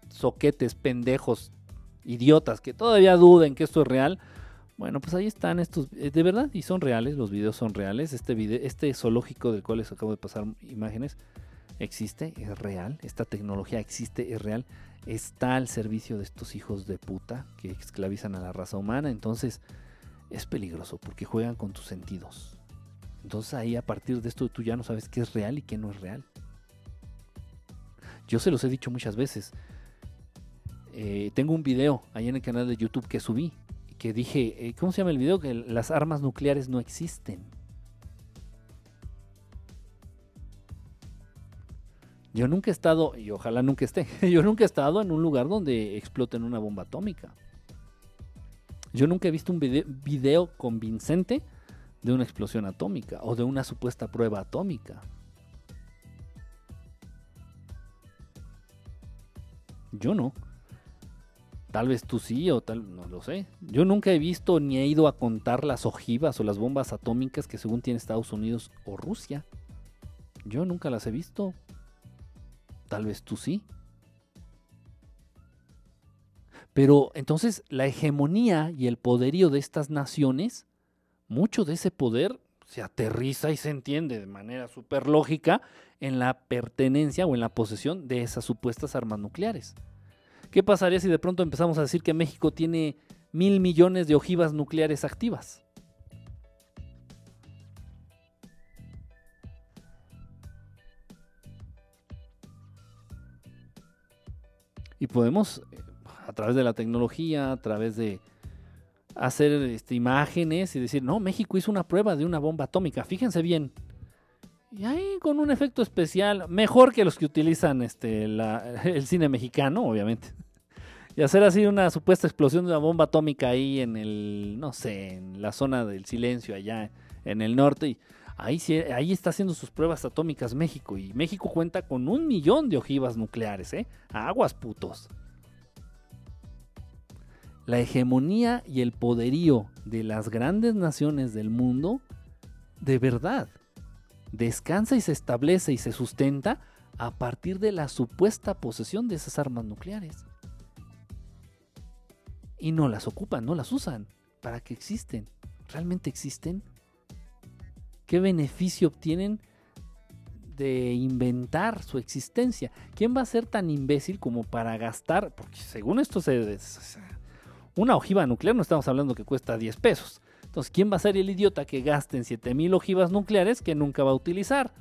soquetes, pendejos, idiotas que todavía duden que esto es real, bueno, pues ahí están estos, eh, de verdad, y son reales, los videos son reales. Este, video, este zoológico del cual les acabo de pasar imágenes existe, es real. Esta tecnología existe, es real. Está al servicio de estos hijos de puta que esclavizan a la raza humana. Entonces, es peligroso porque juegan con tus sentidos. Entonces ahí a partir de esto tú ya no sabes qué es real y qué no es real. Yo se los he dicho muchas veces. Eh, tengo un video ahí en el canal de YouTube que subí, que dije, eh, ¿cómo se llama el video? Que las armas nucleares no existen. Yo nunca he estado, y ojalá nunca esté, <laughs> yo nunca he estado en un lugar donde exploten una bomba atómica. Yo nunca he visto un video convincente de una explosión atómica o de una supuesta prueba atómica. Yo no. Tal vez tú sí o tal, no lo sé. Yo nunca he visto ni he ido a contar las ojivas o las bombas atómicas que según tiene Estados Unidos o Rusia. Yo nunca las he visto. Tal vez tú sí. Pero entonces la hegemonía y el poderío de estas naciones, mucho de ese poder se aterriza y se entiende de manera súper lógica en la pertenencia o en la posesión de esas supuestas armas nucleares. ¿Qué pasaría si de pronto empezamos a decir que México tiene mil millones de ojivas nucleares activas? Y podemos, a través de la tecnología, a través de hacer este, imágenes y decir, no, México hizo una prueba de una bomba atómica, fíjense bien. Y ahí con un efecto especial, mejor que los que utilizan este, <laughs> el cine mexicano, obviamente. Y hacer así una supuesta explosión de una bomba atómica ahí en el, no sé, en la zona del silencio allá en el norte. Y ahí, ahí está haciendo sus pruebas atómicas México. Y México cuenta con un millón de ojivas nucleares, ¿eh? Aguas putos. La hegemonía y el poderío de las grandes naciones del mundo, de verdad, descansa y se establece y se sustenta a partir de la supuesta posesión de esas armas nucleares. Y no las ocupan, no las usan. ¿Para qué existen? ¿Realmente existen? ¿Qué beneficio obtienen de inventar su existencia. ¿Quién va a ser tan imbécil como para gastar? Porque según esto, se, una ojiva nuclear no estamos hablando que cuesta 10 pesos. Entonces, ¿quién va a ser el idiota que gaste en 7000 ojivas nucleares que nunca va a utilizar?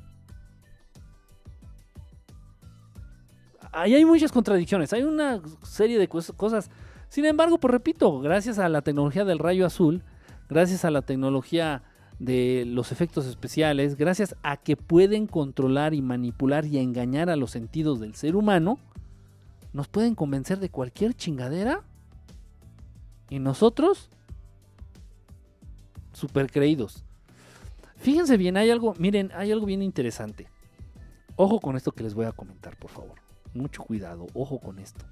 Ahí hay muchas contradicciones, hay una serie de cosas. Sin embargo, pues repito, gracias a la tecnología del rayo azul, gracias a la tecnología de los efectos especiales, gracias a que pueden controlar y manipular y engañar a los sentidos del ser humano, nos pueden convencer de cualquier chingadera y nosotros super creídos. Fíjense bien, hay algo, miren, hay algo bien interesante. Ojo con esto que les voy a comentar, por favor. Mucho cuidado, ojo con esto.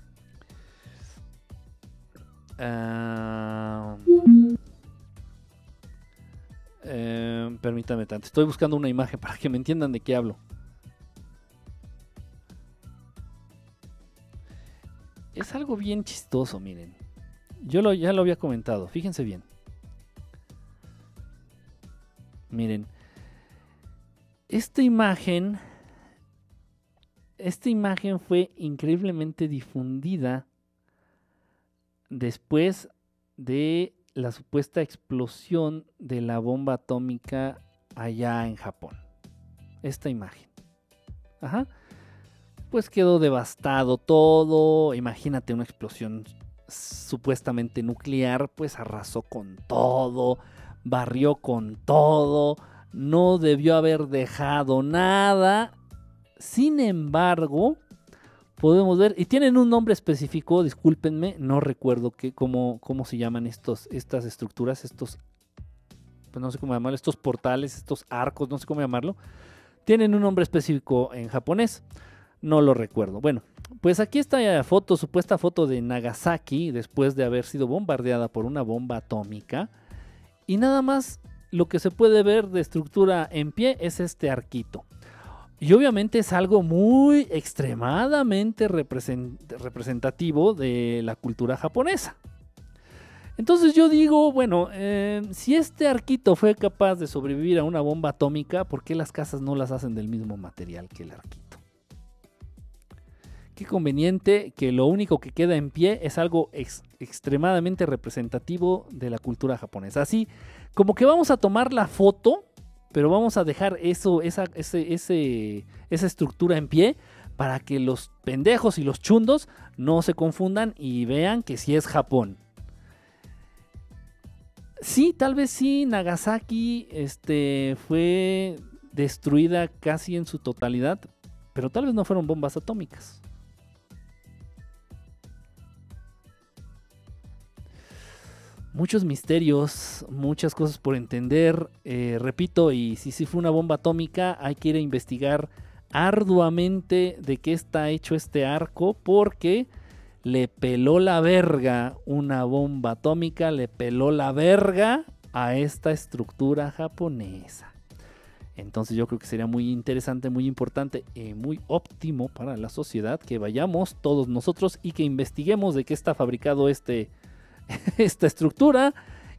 Eh, permítame tanto. Estoy buscando una imagen para que me entiendan de qué hablo. Es algo bien chistoso, miren. Yo lo, ya lo había comentado. Fíjense bien. Miren. Esta imagen. Esta imagen fue increíblemente difundida después de la supuesta explosión de la bomba atómica allá en Japón. Esta imagen. Ajá. Pues quedó devastado todo. Imagínate una explosión supuestamente nuclear, pues arrasó con todo, barrió con todo, no debió haber dejado nada. Sin embargo, podemos ver, y tienen un nombre específico, discúlpenme, no recuerdo qué, cómo, cómo se llaman estos, estas estructuras, estos, pues no sé cómo llamarlo, estos portales, estos arcos, no sé cómo llamarlo. Tienen un nombre específico en japonés, no lo recuerdo. Bueno, pues aquí está foto, supuesta foto de Nagasaki, después de haber sido bombardeada por una bomba atómica. Y nada más lo que se puede ver de estructura en pie es este arquito. Y obviamente es algo muy extremadamente representativo de la cultura japonesa. Entonces yo digo, bueno, eh, si este arquito fue capaz de sobrevivir a una bomba atómica, ¿por qué las casas no las hacen del mismo material que el arquito? Qué conveniente que lo único que queda en pie es algo extremadamente representativo de la cultura japonesa. Así como que vamos a tomar la foto pero vamos a dejar eso, esa, esa estructura en pie para que los pendejos y los chundos no se confundan y vean que sí es Japón. Sí, tal vez sí, Nagasaki este, fue destruida casi en su totalidad, pero tal vez no fueron bombas atómicas. Muchos misterios, muchas cosas por entender. Eh, repito, y si sí fue una bomba atómica, hay que ir a investigar arduamente de qué está hecho este arco, porque le peló la verga una bomba atómica, le peló la verga a esta estructura japonesa. Entonces yo creo que sería muy interesante, muy importante y muy óptimo para la sociedad que vayamos todos nosotros y que investiguemos de qué está fabricado este, <laughs> esta estructura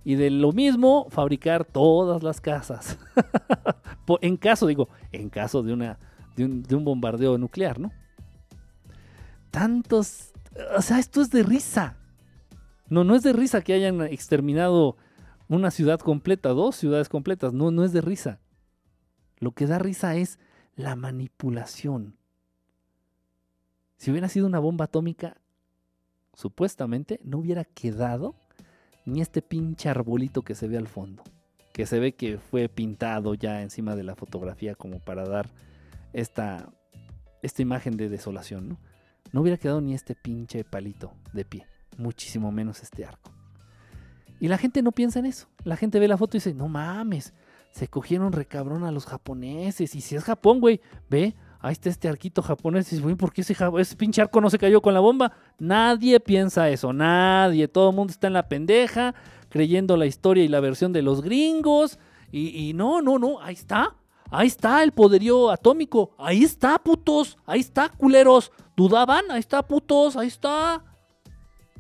y de lo mismo fabricar todas las casas. <laughs> en caso, digo, en caso de, una, de, un, bombardeo nuclear, ¿no? Tantos... O sea, esto es de risa. No, no es de risa que hayan exterminado una ciudad completa, dos ciudades completas. No, no es de risa. Lo que da risa es la manipulación. Si hubiera sido una bomba atómica, supuestamente no hubiera quedado ni este pinche arbolito que se ve al fondo, que se ve que fue pintado ya encima de la fotografía como para dar esta, esta imagen de desolación, ¿no? No hubiera quedado ni este pinche palito de pie, muchísimo menos este arco. Y la gente no piensa en eso. La gente ve la foto y dice, no mames, se cogieron recabrón a los japoneses. Y si es Japón, güey, ve, ahí está este arquito japonés. Y ¿por qué ese, ese, pinche arco no se cayó con la bomba? Nadie piensa eso, nadie. Todo el mundo está en la pendeja, creyendo la historia y la versión de los gringos. Y, no, no, no, ahí está. Ahí está el poderío atómico. Ahí está, putos. Ahí está, culeros. ¿Dudaban? Ahí está, putos. Ahí está.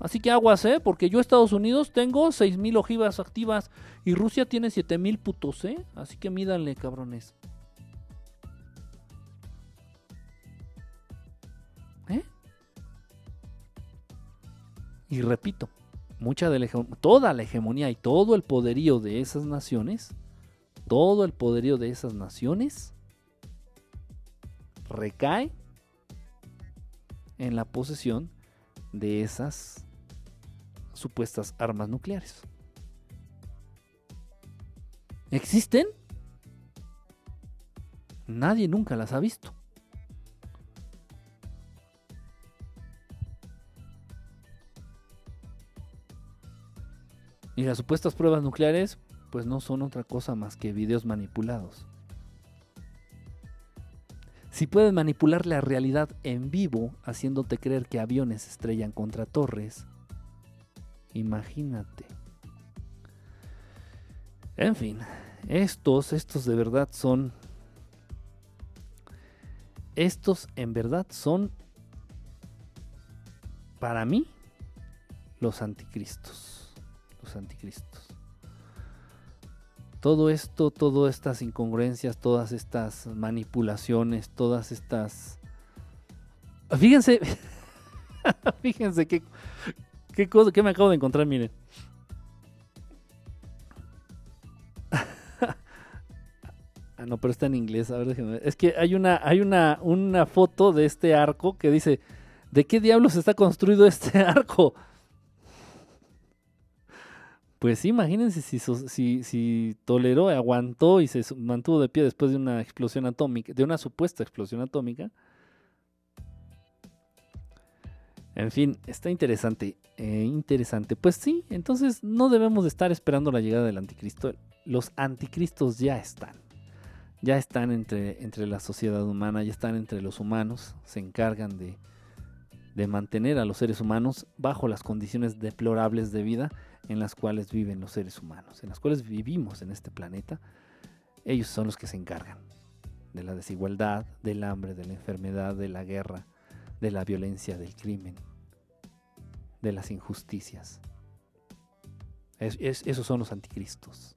Así que aguas, ¿eh? Porque yo Estados Unidos tengo 6.000 ojivas activas y Rusia tiene 7.000 putos, ¿eh? Así que mídanle, cabrones. Y repito, mucha de toda la hegemonía y todo el poderío de esas naciones, todo el poderío de esas naciones recae en la posesión de esas supuestas armas nucleares. ¿Existen? Nadie nunca las ha visto. Y las supuestas pruebas nucleares, pues no son otra cosa más que videos manipulados. Si puedes manipular la realidad en vivo, haciéndote creer que aviones estrellan contra torres, imagínate. En fin, estos, estos de verdad son... Estos en verdad son, para mí, los anticristos. Anticristos. Todo esto, todas estas incongruencias, todas estas manipulaciones, todas estas... Fíjense, <laughs> fíjense qué, qué cosa que me acabo de encontrar, miren. <laughs> Ah, no, pero está en inglés. Es que hay una, hay una, una foto de este arco que dice: ¿De qué diablos está construido este <laughs> arco? Pues sí, imagínense si, si, si toleró, aguantó y se mantuvo de pie después de una explosión atómica, de una supuesta explosión atómica. En fin, está interesante, eh, interesante. Pues sí, entonces no debemos de estar esperando la llegada del anticristo. Los anticristos ya están. Ya están entre, entre la sociedad humana, ya están entre los humanos. Se encargan de, de mantener a los seres humanos bajo las condiciones deplorables de vida en las cuales viven los seres humanos, en las cuales vivimos en este planeta. Ellos son los que se encargan de la desigualdad, del hambre, de la enfermedad, de la guerra, de la violencia, del crimen, de las injusticias. Es- es- esos son los anticristos.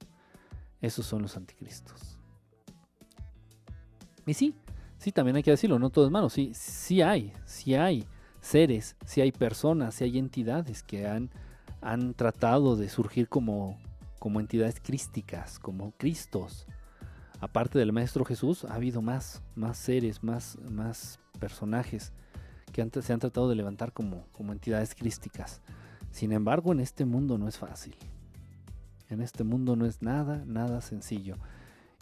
Esos son los anticristos. Y sí, sí, también hay que decirlo, no todo es malo. Sí, sí hay, sí hay seres, sí hay personas, sí hay entidades que han, han tratado de surgir como, como entidades crísticas, como Cristos. Aparte del Maestro Jesús, ha habido más, más seres, más, más personajes que se han tratado de levantar como, como entidades crísticas. Sin embargo, en este mundo no es fácil. En este mundo no es nada, nada sencillo.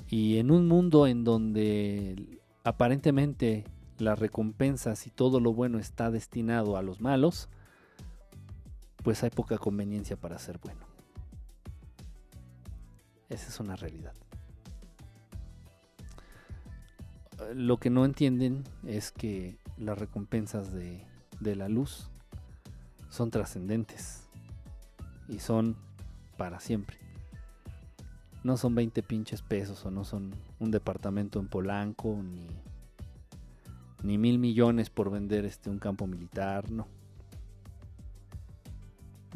Y en un mundo en donde aparentemente las recompensas y todo lo bueno está destinado a los malos, pues hay poca conveniencia para ser bueno. Esa es una realidad. Lo que no entienden es que las recompensas de, de la luz son trascendentes y son para siempre. No son 20 pinches pesos o no son un departamento en Polanco ni, ni mil millones por vender este, un campo militar, no.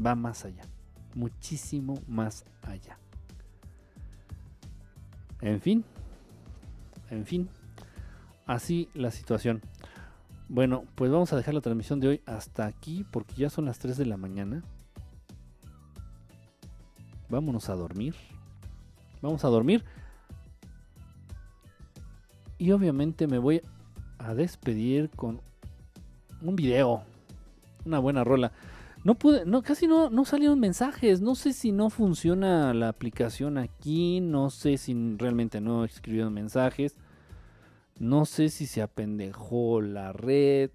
Va más allá, muchísimo más allá. En fin, en fin, así la situación. Bueno, pues vamos a dejar la transmisión de hoy hasta aquí porque ya son las 3 de la mañana. Vámonos a dormir. Vamos a dormir. Y obviamente me voy a despedir con un video. Una buena rola. No pude, no, casi no, no salieron mensajes. No sé si no funciona la aplicación aquí. No sé si realmente no escribieron mensajes. No sé si se apendejó la red.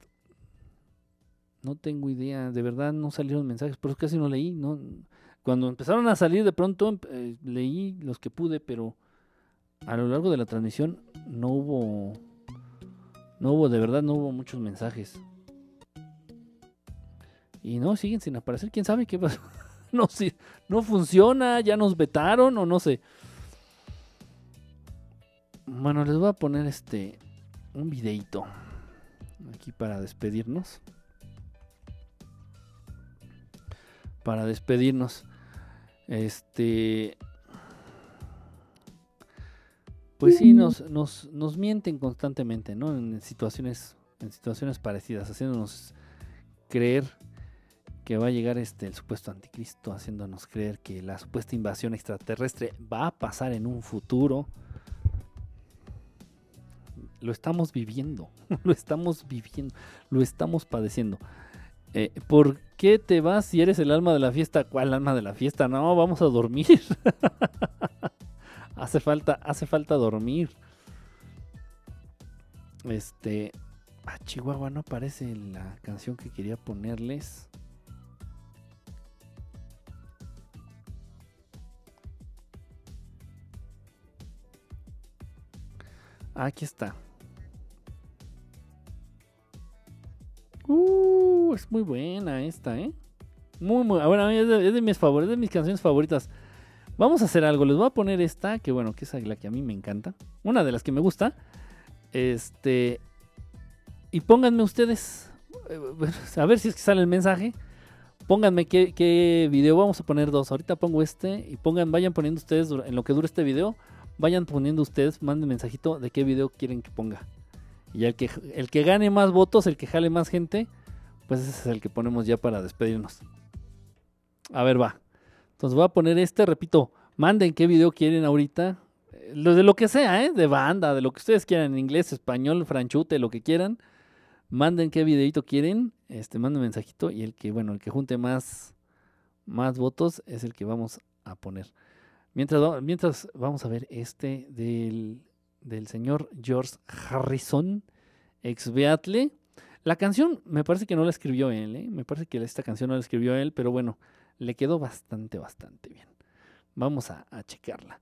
No tengo idea. De verdad no salieron mensajes. Pero casi no leí. No, cuando empezaron a salir de pronto eh, leí los que pude. Pero a lo largo de la transmisión no hubo. No hubo, de verdad no hubo muchos mensajes. Y no, siguen sin aparecer. ¿Quién sabe qué pasó? <laughs> no, si, no funciona. Ya nos vetaron o no sé. Bueno, les voy a poner este un videito aquí para despedirnos. Para despedirnos. Este pues sí, nos, nos, nos mienten constantemente, ¿no? En situaciones, en situaciones parecidas, haciéndonos creer que va a llegar este el supuesto anticristo haciéndonos creer que la supuesta invasión extraterrestre va a pasar en un futuro. Lo estamos viviendo, <laughs> lo estamos viviendo, lo estamos padeciendo. Eh, ¿Por qué te vas si eres el alma de la fiesta? ¿Cuál alma de la fiesta? No, vamos a dormir. <laughs> hace falta, hace falta dormir. Este, a Chihuahua no aparece la canción que quería ponerles. Aquí está. Uh, es muy buena esta, ¿eh? Muy, muy. Bueno, es de, es de mis favoritas, de mis canciones favoritas. Vamos a hacer algo. Les voy a poner esta, que bueno, que es la que a mí me encanta. Una de las que me gusta. Este. Y pónganme ustedes. eh, <laughs> A ver si es que sale el mensaje. Pónganme qué, video. Vamos a poner dos. Ahorita pongo este. Y pongan, vayan poniendo ustedes dura- en lo que dure este video. Vayan poniendo ustedes, manden mensajito de qué video quieren que ponga. Y el que, el que gane más votos, el que jale más gente, pues ese es el que ponemos ya para despedirnos. A ver, va. Entonces voy a poner este, repito, manden qué video quieren ahorita. Eh, Lo de lo que sea, ¿eh? De banda, de lo que ustedes quieran, inglés, español, franchute, lo que quieran. Manden qué videito quieren, este, manden mensajito y el que, bueno, el que junte más, más votos es el que vamos a poner. Mientras, mientras vamos a ver este del, del señor George Harrison, ex Beatle. La canción me parece que no la escribió él, ¿eh? me parece que esta canción no la escribió él, pero bueno, le quedó bastante, bastante bien. Vamos a, a checarla.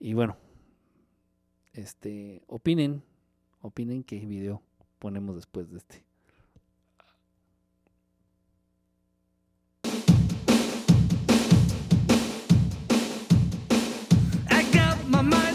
Y bueno, este, opinen, opinen qué video ponemos después de este. My mind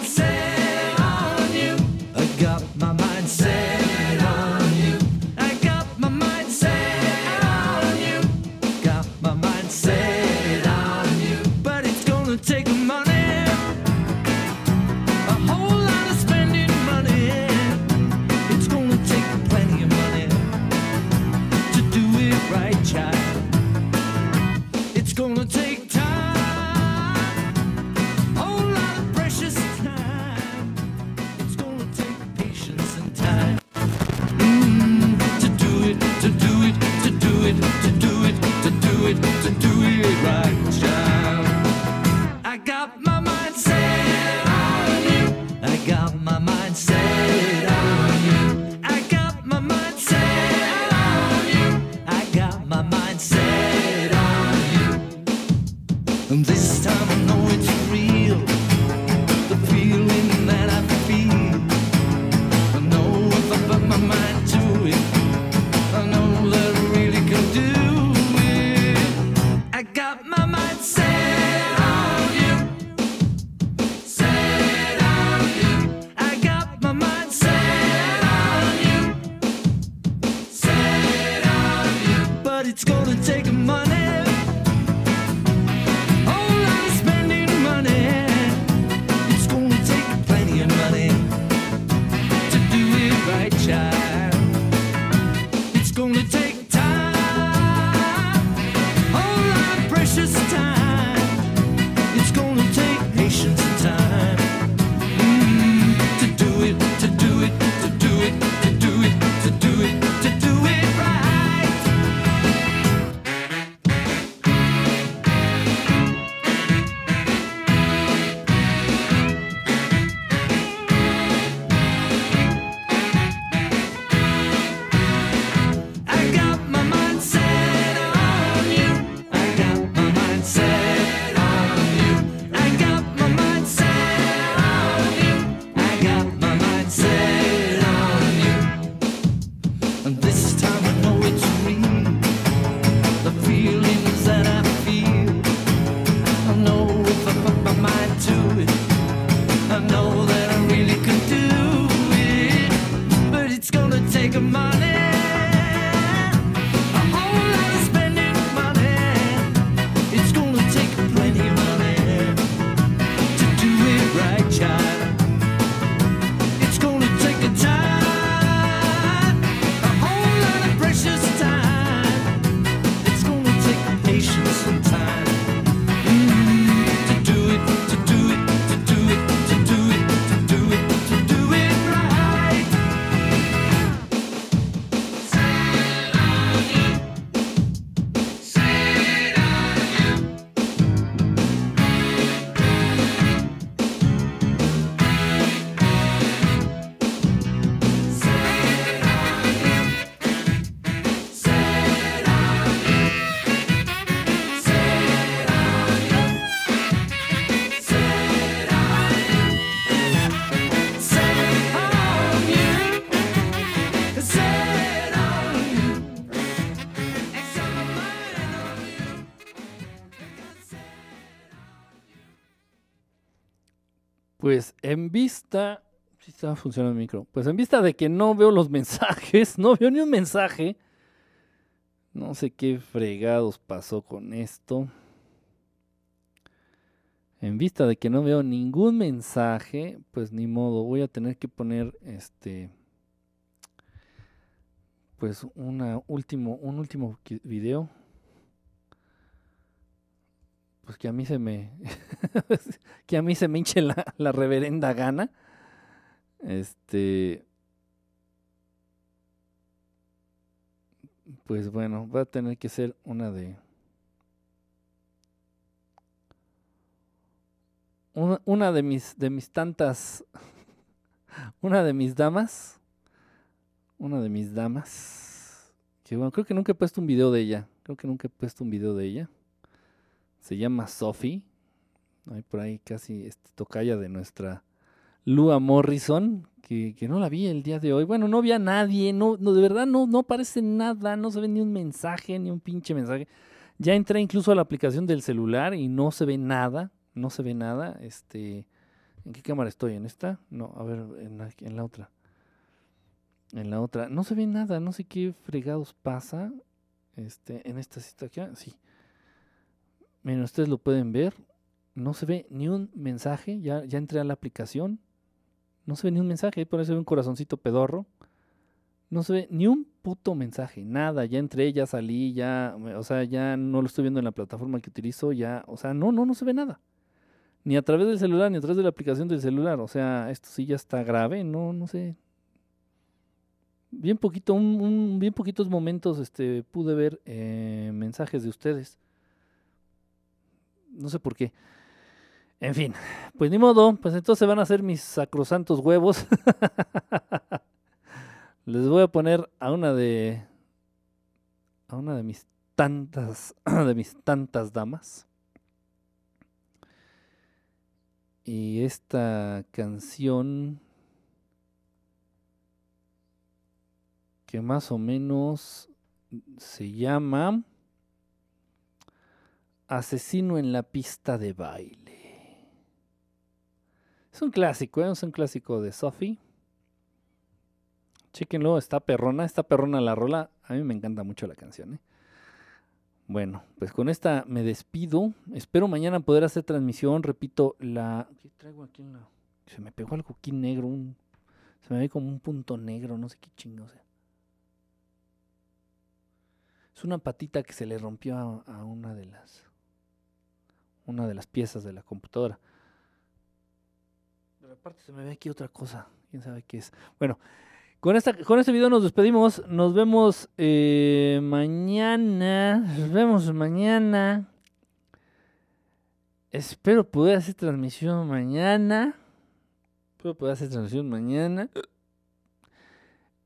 it's gonna take en vista. Sí, estaba funcionando el micro. Pues en vista de que no veo los <laughs> mensajes, no veo ni un mensaje. No sé qué fregados pasó con esto. En vista de que no veo ningún mensaje, pues ni modo, voy a tener que poner este pues último un último video. Pues que a mí se me <laughs> que a mí se me hinche la, la reverenda gana. Este pues bueno, va a tener que ser una de una, una de mis de mis tantas <laughs> una de mis damas una de mis damas que bueno creo que nunca he puesto un video de ella creo que nunca he puesto un video de ella se llama Sophie hay por ahí casi este, tocaya de nuestra Lua Morrison que, que no la vi el día de hoy bueno no vi a nadie no, no de verdad no no aparece nada no se ve ni un mensaje ni un pinche mensaje ya entré incluso a la aplicación del celular y no se ve nada no se ve nada. Este, ¿en qué cámara estoy? ¿En esta? No, a ver, en la, otra. En la otra. No se ve nada, no sé qué fregados pasa. Este, en esta situación, sí. Miren, ustedes lo pueden ver. No se ve ni un mensaje. Ya, ya entré a la aplicación. No se ve ni un mensaje. Por eso se ve un corazoncito pedorro. No se ve ni un puto mensaje. Nada. Ya entré, ya salí, ya. O sea, ya no lo estoy viendo en la plataforma que utilizo. Ya. O sea, no, no, no se ve nada ni a través del celular, ni a través de la aplicación del celular. O sea, esto sí ya está grave, no, no sé. Bien poquito, un, bien poquitos momentos este, pude ver eh, mensajes de ustedes. No sé por qué. En fin, pues ni modo, pues entonces van a ser mis sacrosantos huevos. <laughs> Les voy a poner a una de a una de mis tantas <clears throat> de mis tantas damas. Y esta canción que más o menos se llama Asesino en la pista de baile. Es un clásico, ¿eh? es un clásico de Sophie. Chéquenlo, está perrona, está perrona la rola. A mí me encanta mucho la canción. ¿eh? Bueno, pues con esta me despido. Espero mañana poder hacer transmisión. Repito, la. ¿Qué traigo aquí en la.? Se me pegó algo aquí negro. Se me ve como un punto negro, no sé qué chingo sea. Es una patita que se le rompió a una de las. Una de las piezas de la computadora. Pero aparte se me ve aquí otra cosa. Quién sabe qué es. Bueno, con, esta, con este video nos despedimos. Nos vemos eh, mañana. Nos vemos mañana. Espero poder hacer transmisión mañana. Espero poder hacer transmisión mañana.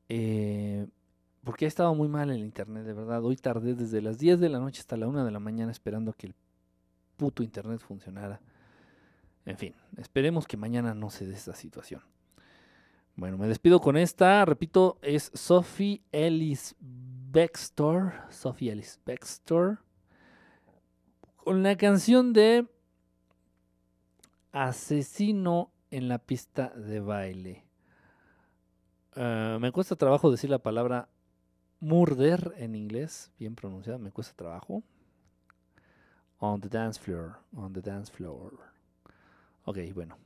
Eh, porque ha estado muy mal el internet, de verdad. Hoy tardé desde las 10 de la noche hasta la 1 de la mañana esperando que el puto internet funcionara. En fin, esperemos que mañana no se dé esta situación. Bueno, me despido con esta. Repito, es Sophie Ellis Bextor. Sophie Ellis Bextor. Con la canción de Asesino en la pista de baile. Ah, me cuesta trabajo decir la palabra murder en inglés, bien pronunciada, me cuesta trabajo. On the dance floor, on the dance floor. Ok, bueno.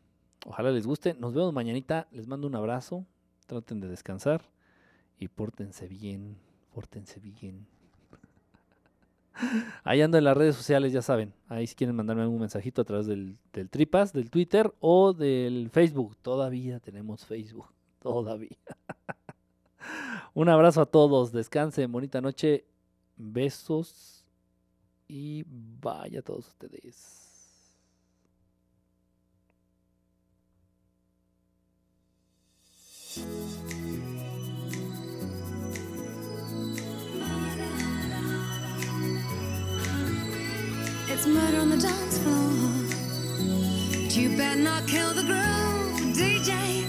Ojalá les guste. Nos vemos mañanita. Les mando un abrazo. Traten de descansar. Y pórtense bien. Pórtense bien. <laughs> Ahí ando en las redes sociales, ya saben. Ahí si quieren mandarme algún mensajito a través del, del Tripas, del Twitter o del Facebook. Todavía tenemos Facebook. <laughs> Todavía. <laughs> un abrazo a todos. Descansen. Bonita noche. Besos. Y vaya todos ustedes. It's murder on the dance floor. You better not kill the groove, DJ.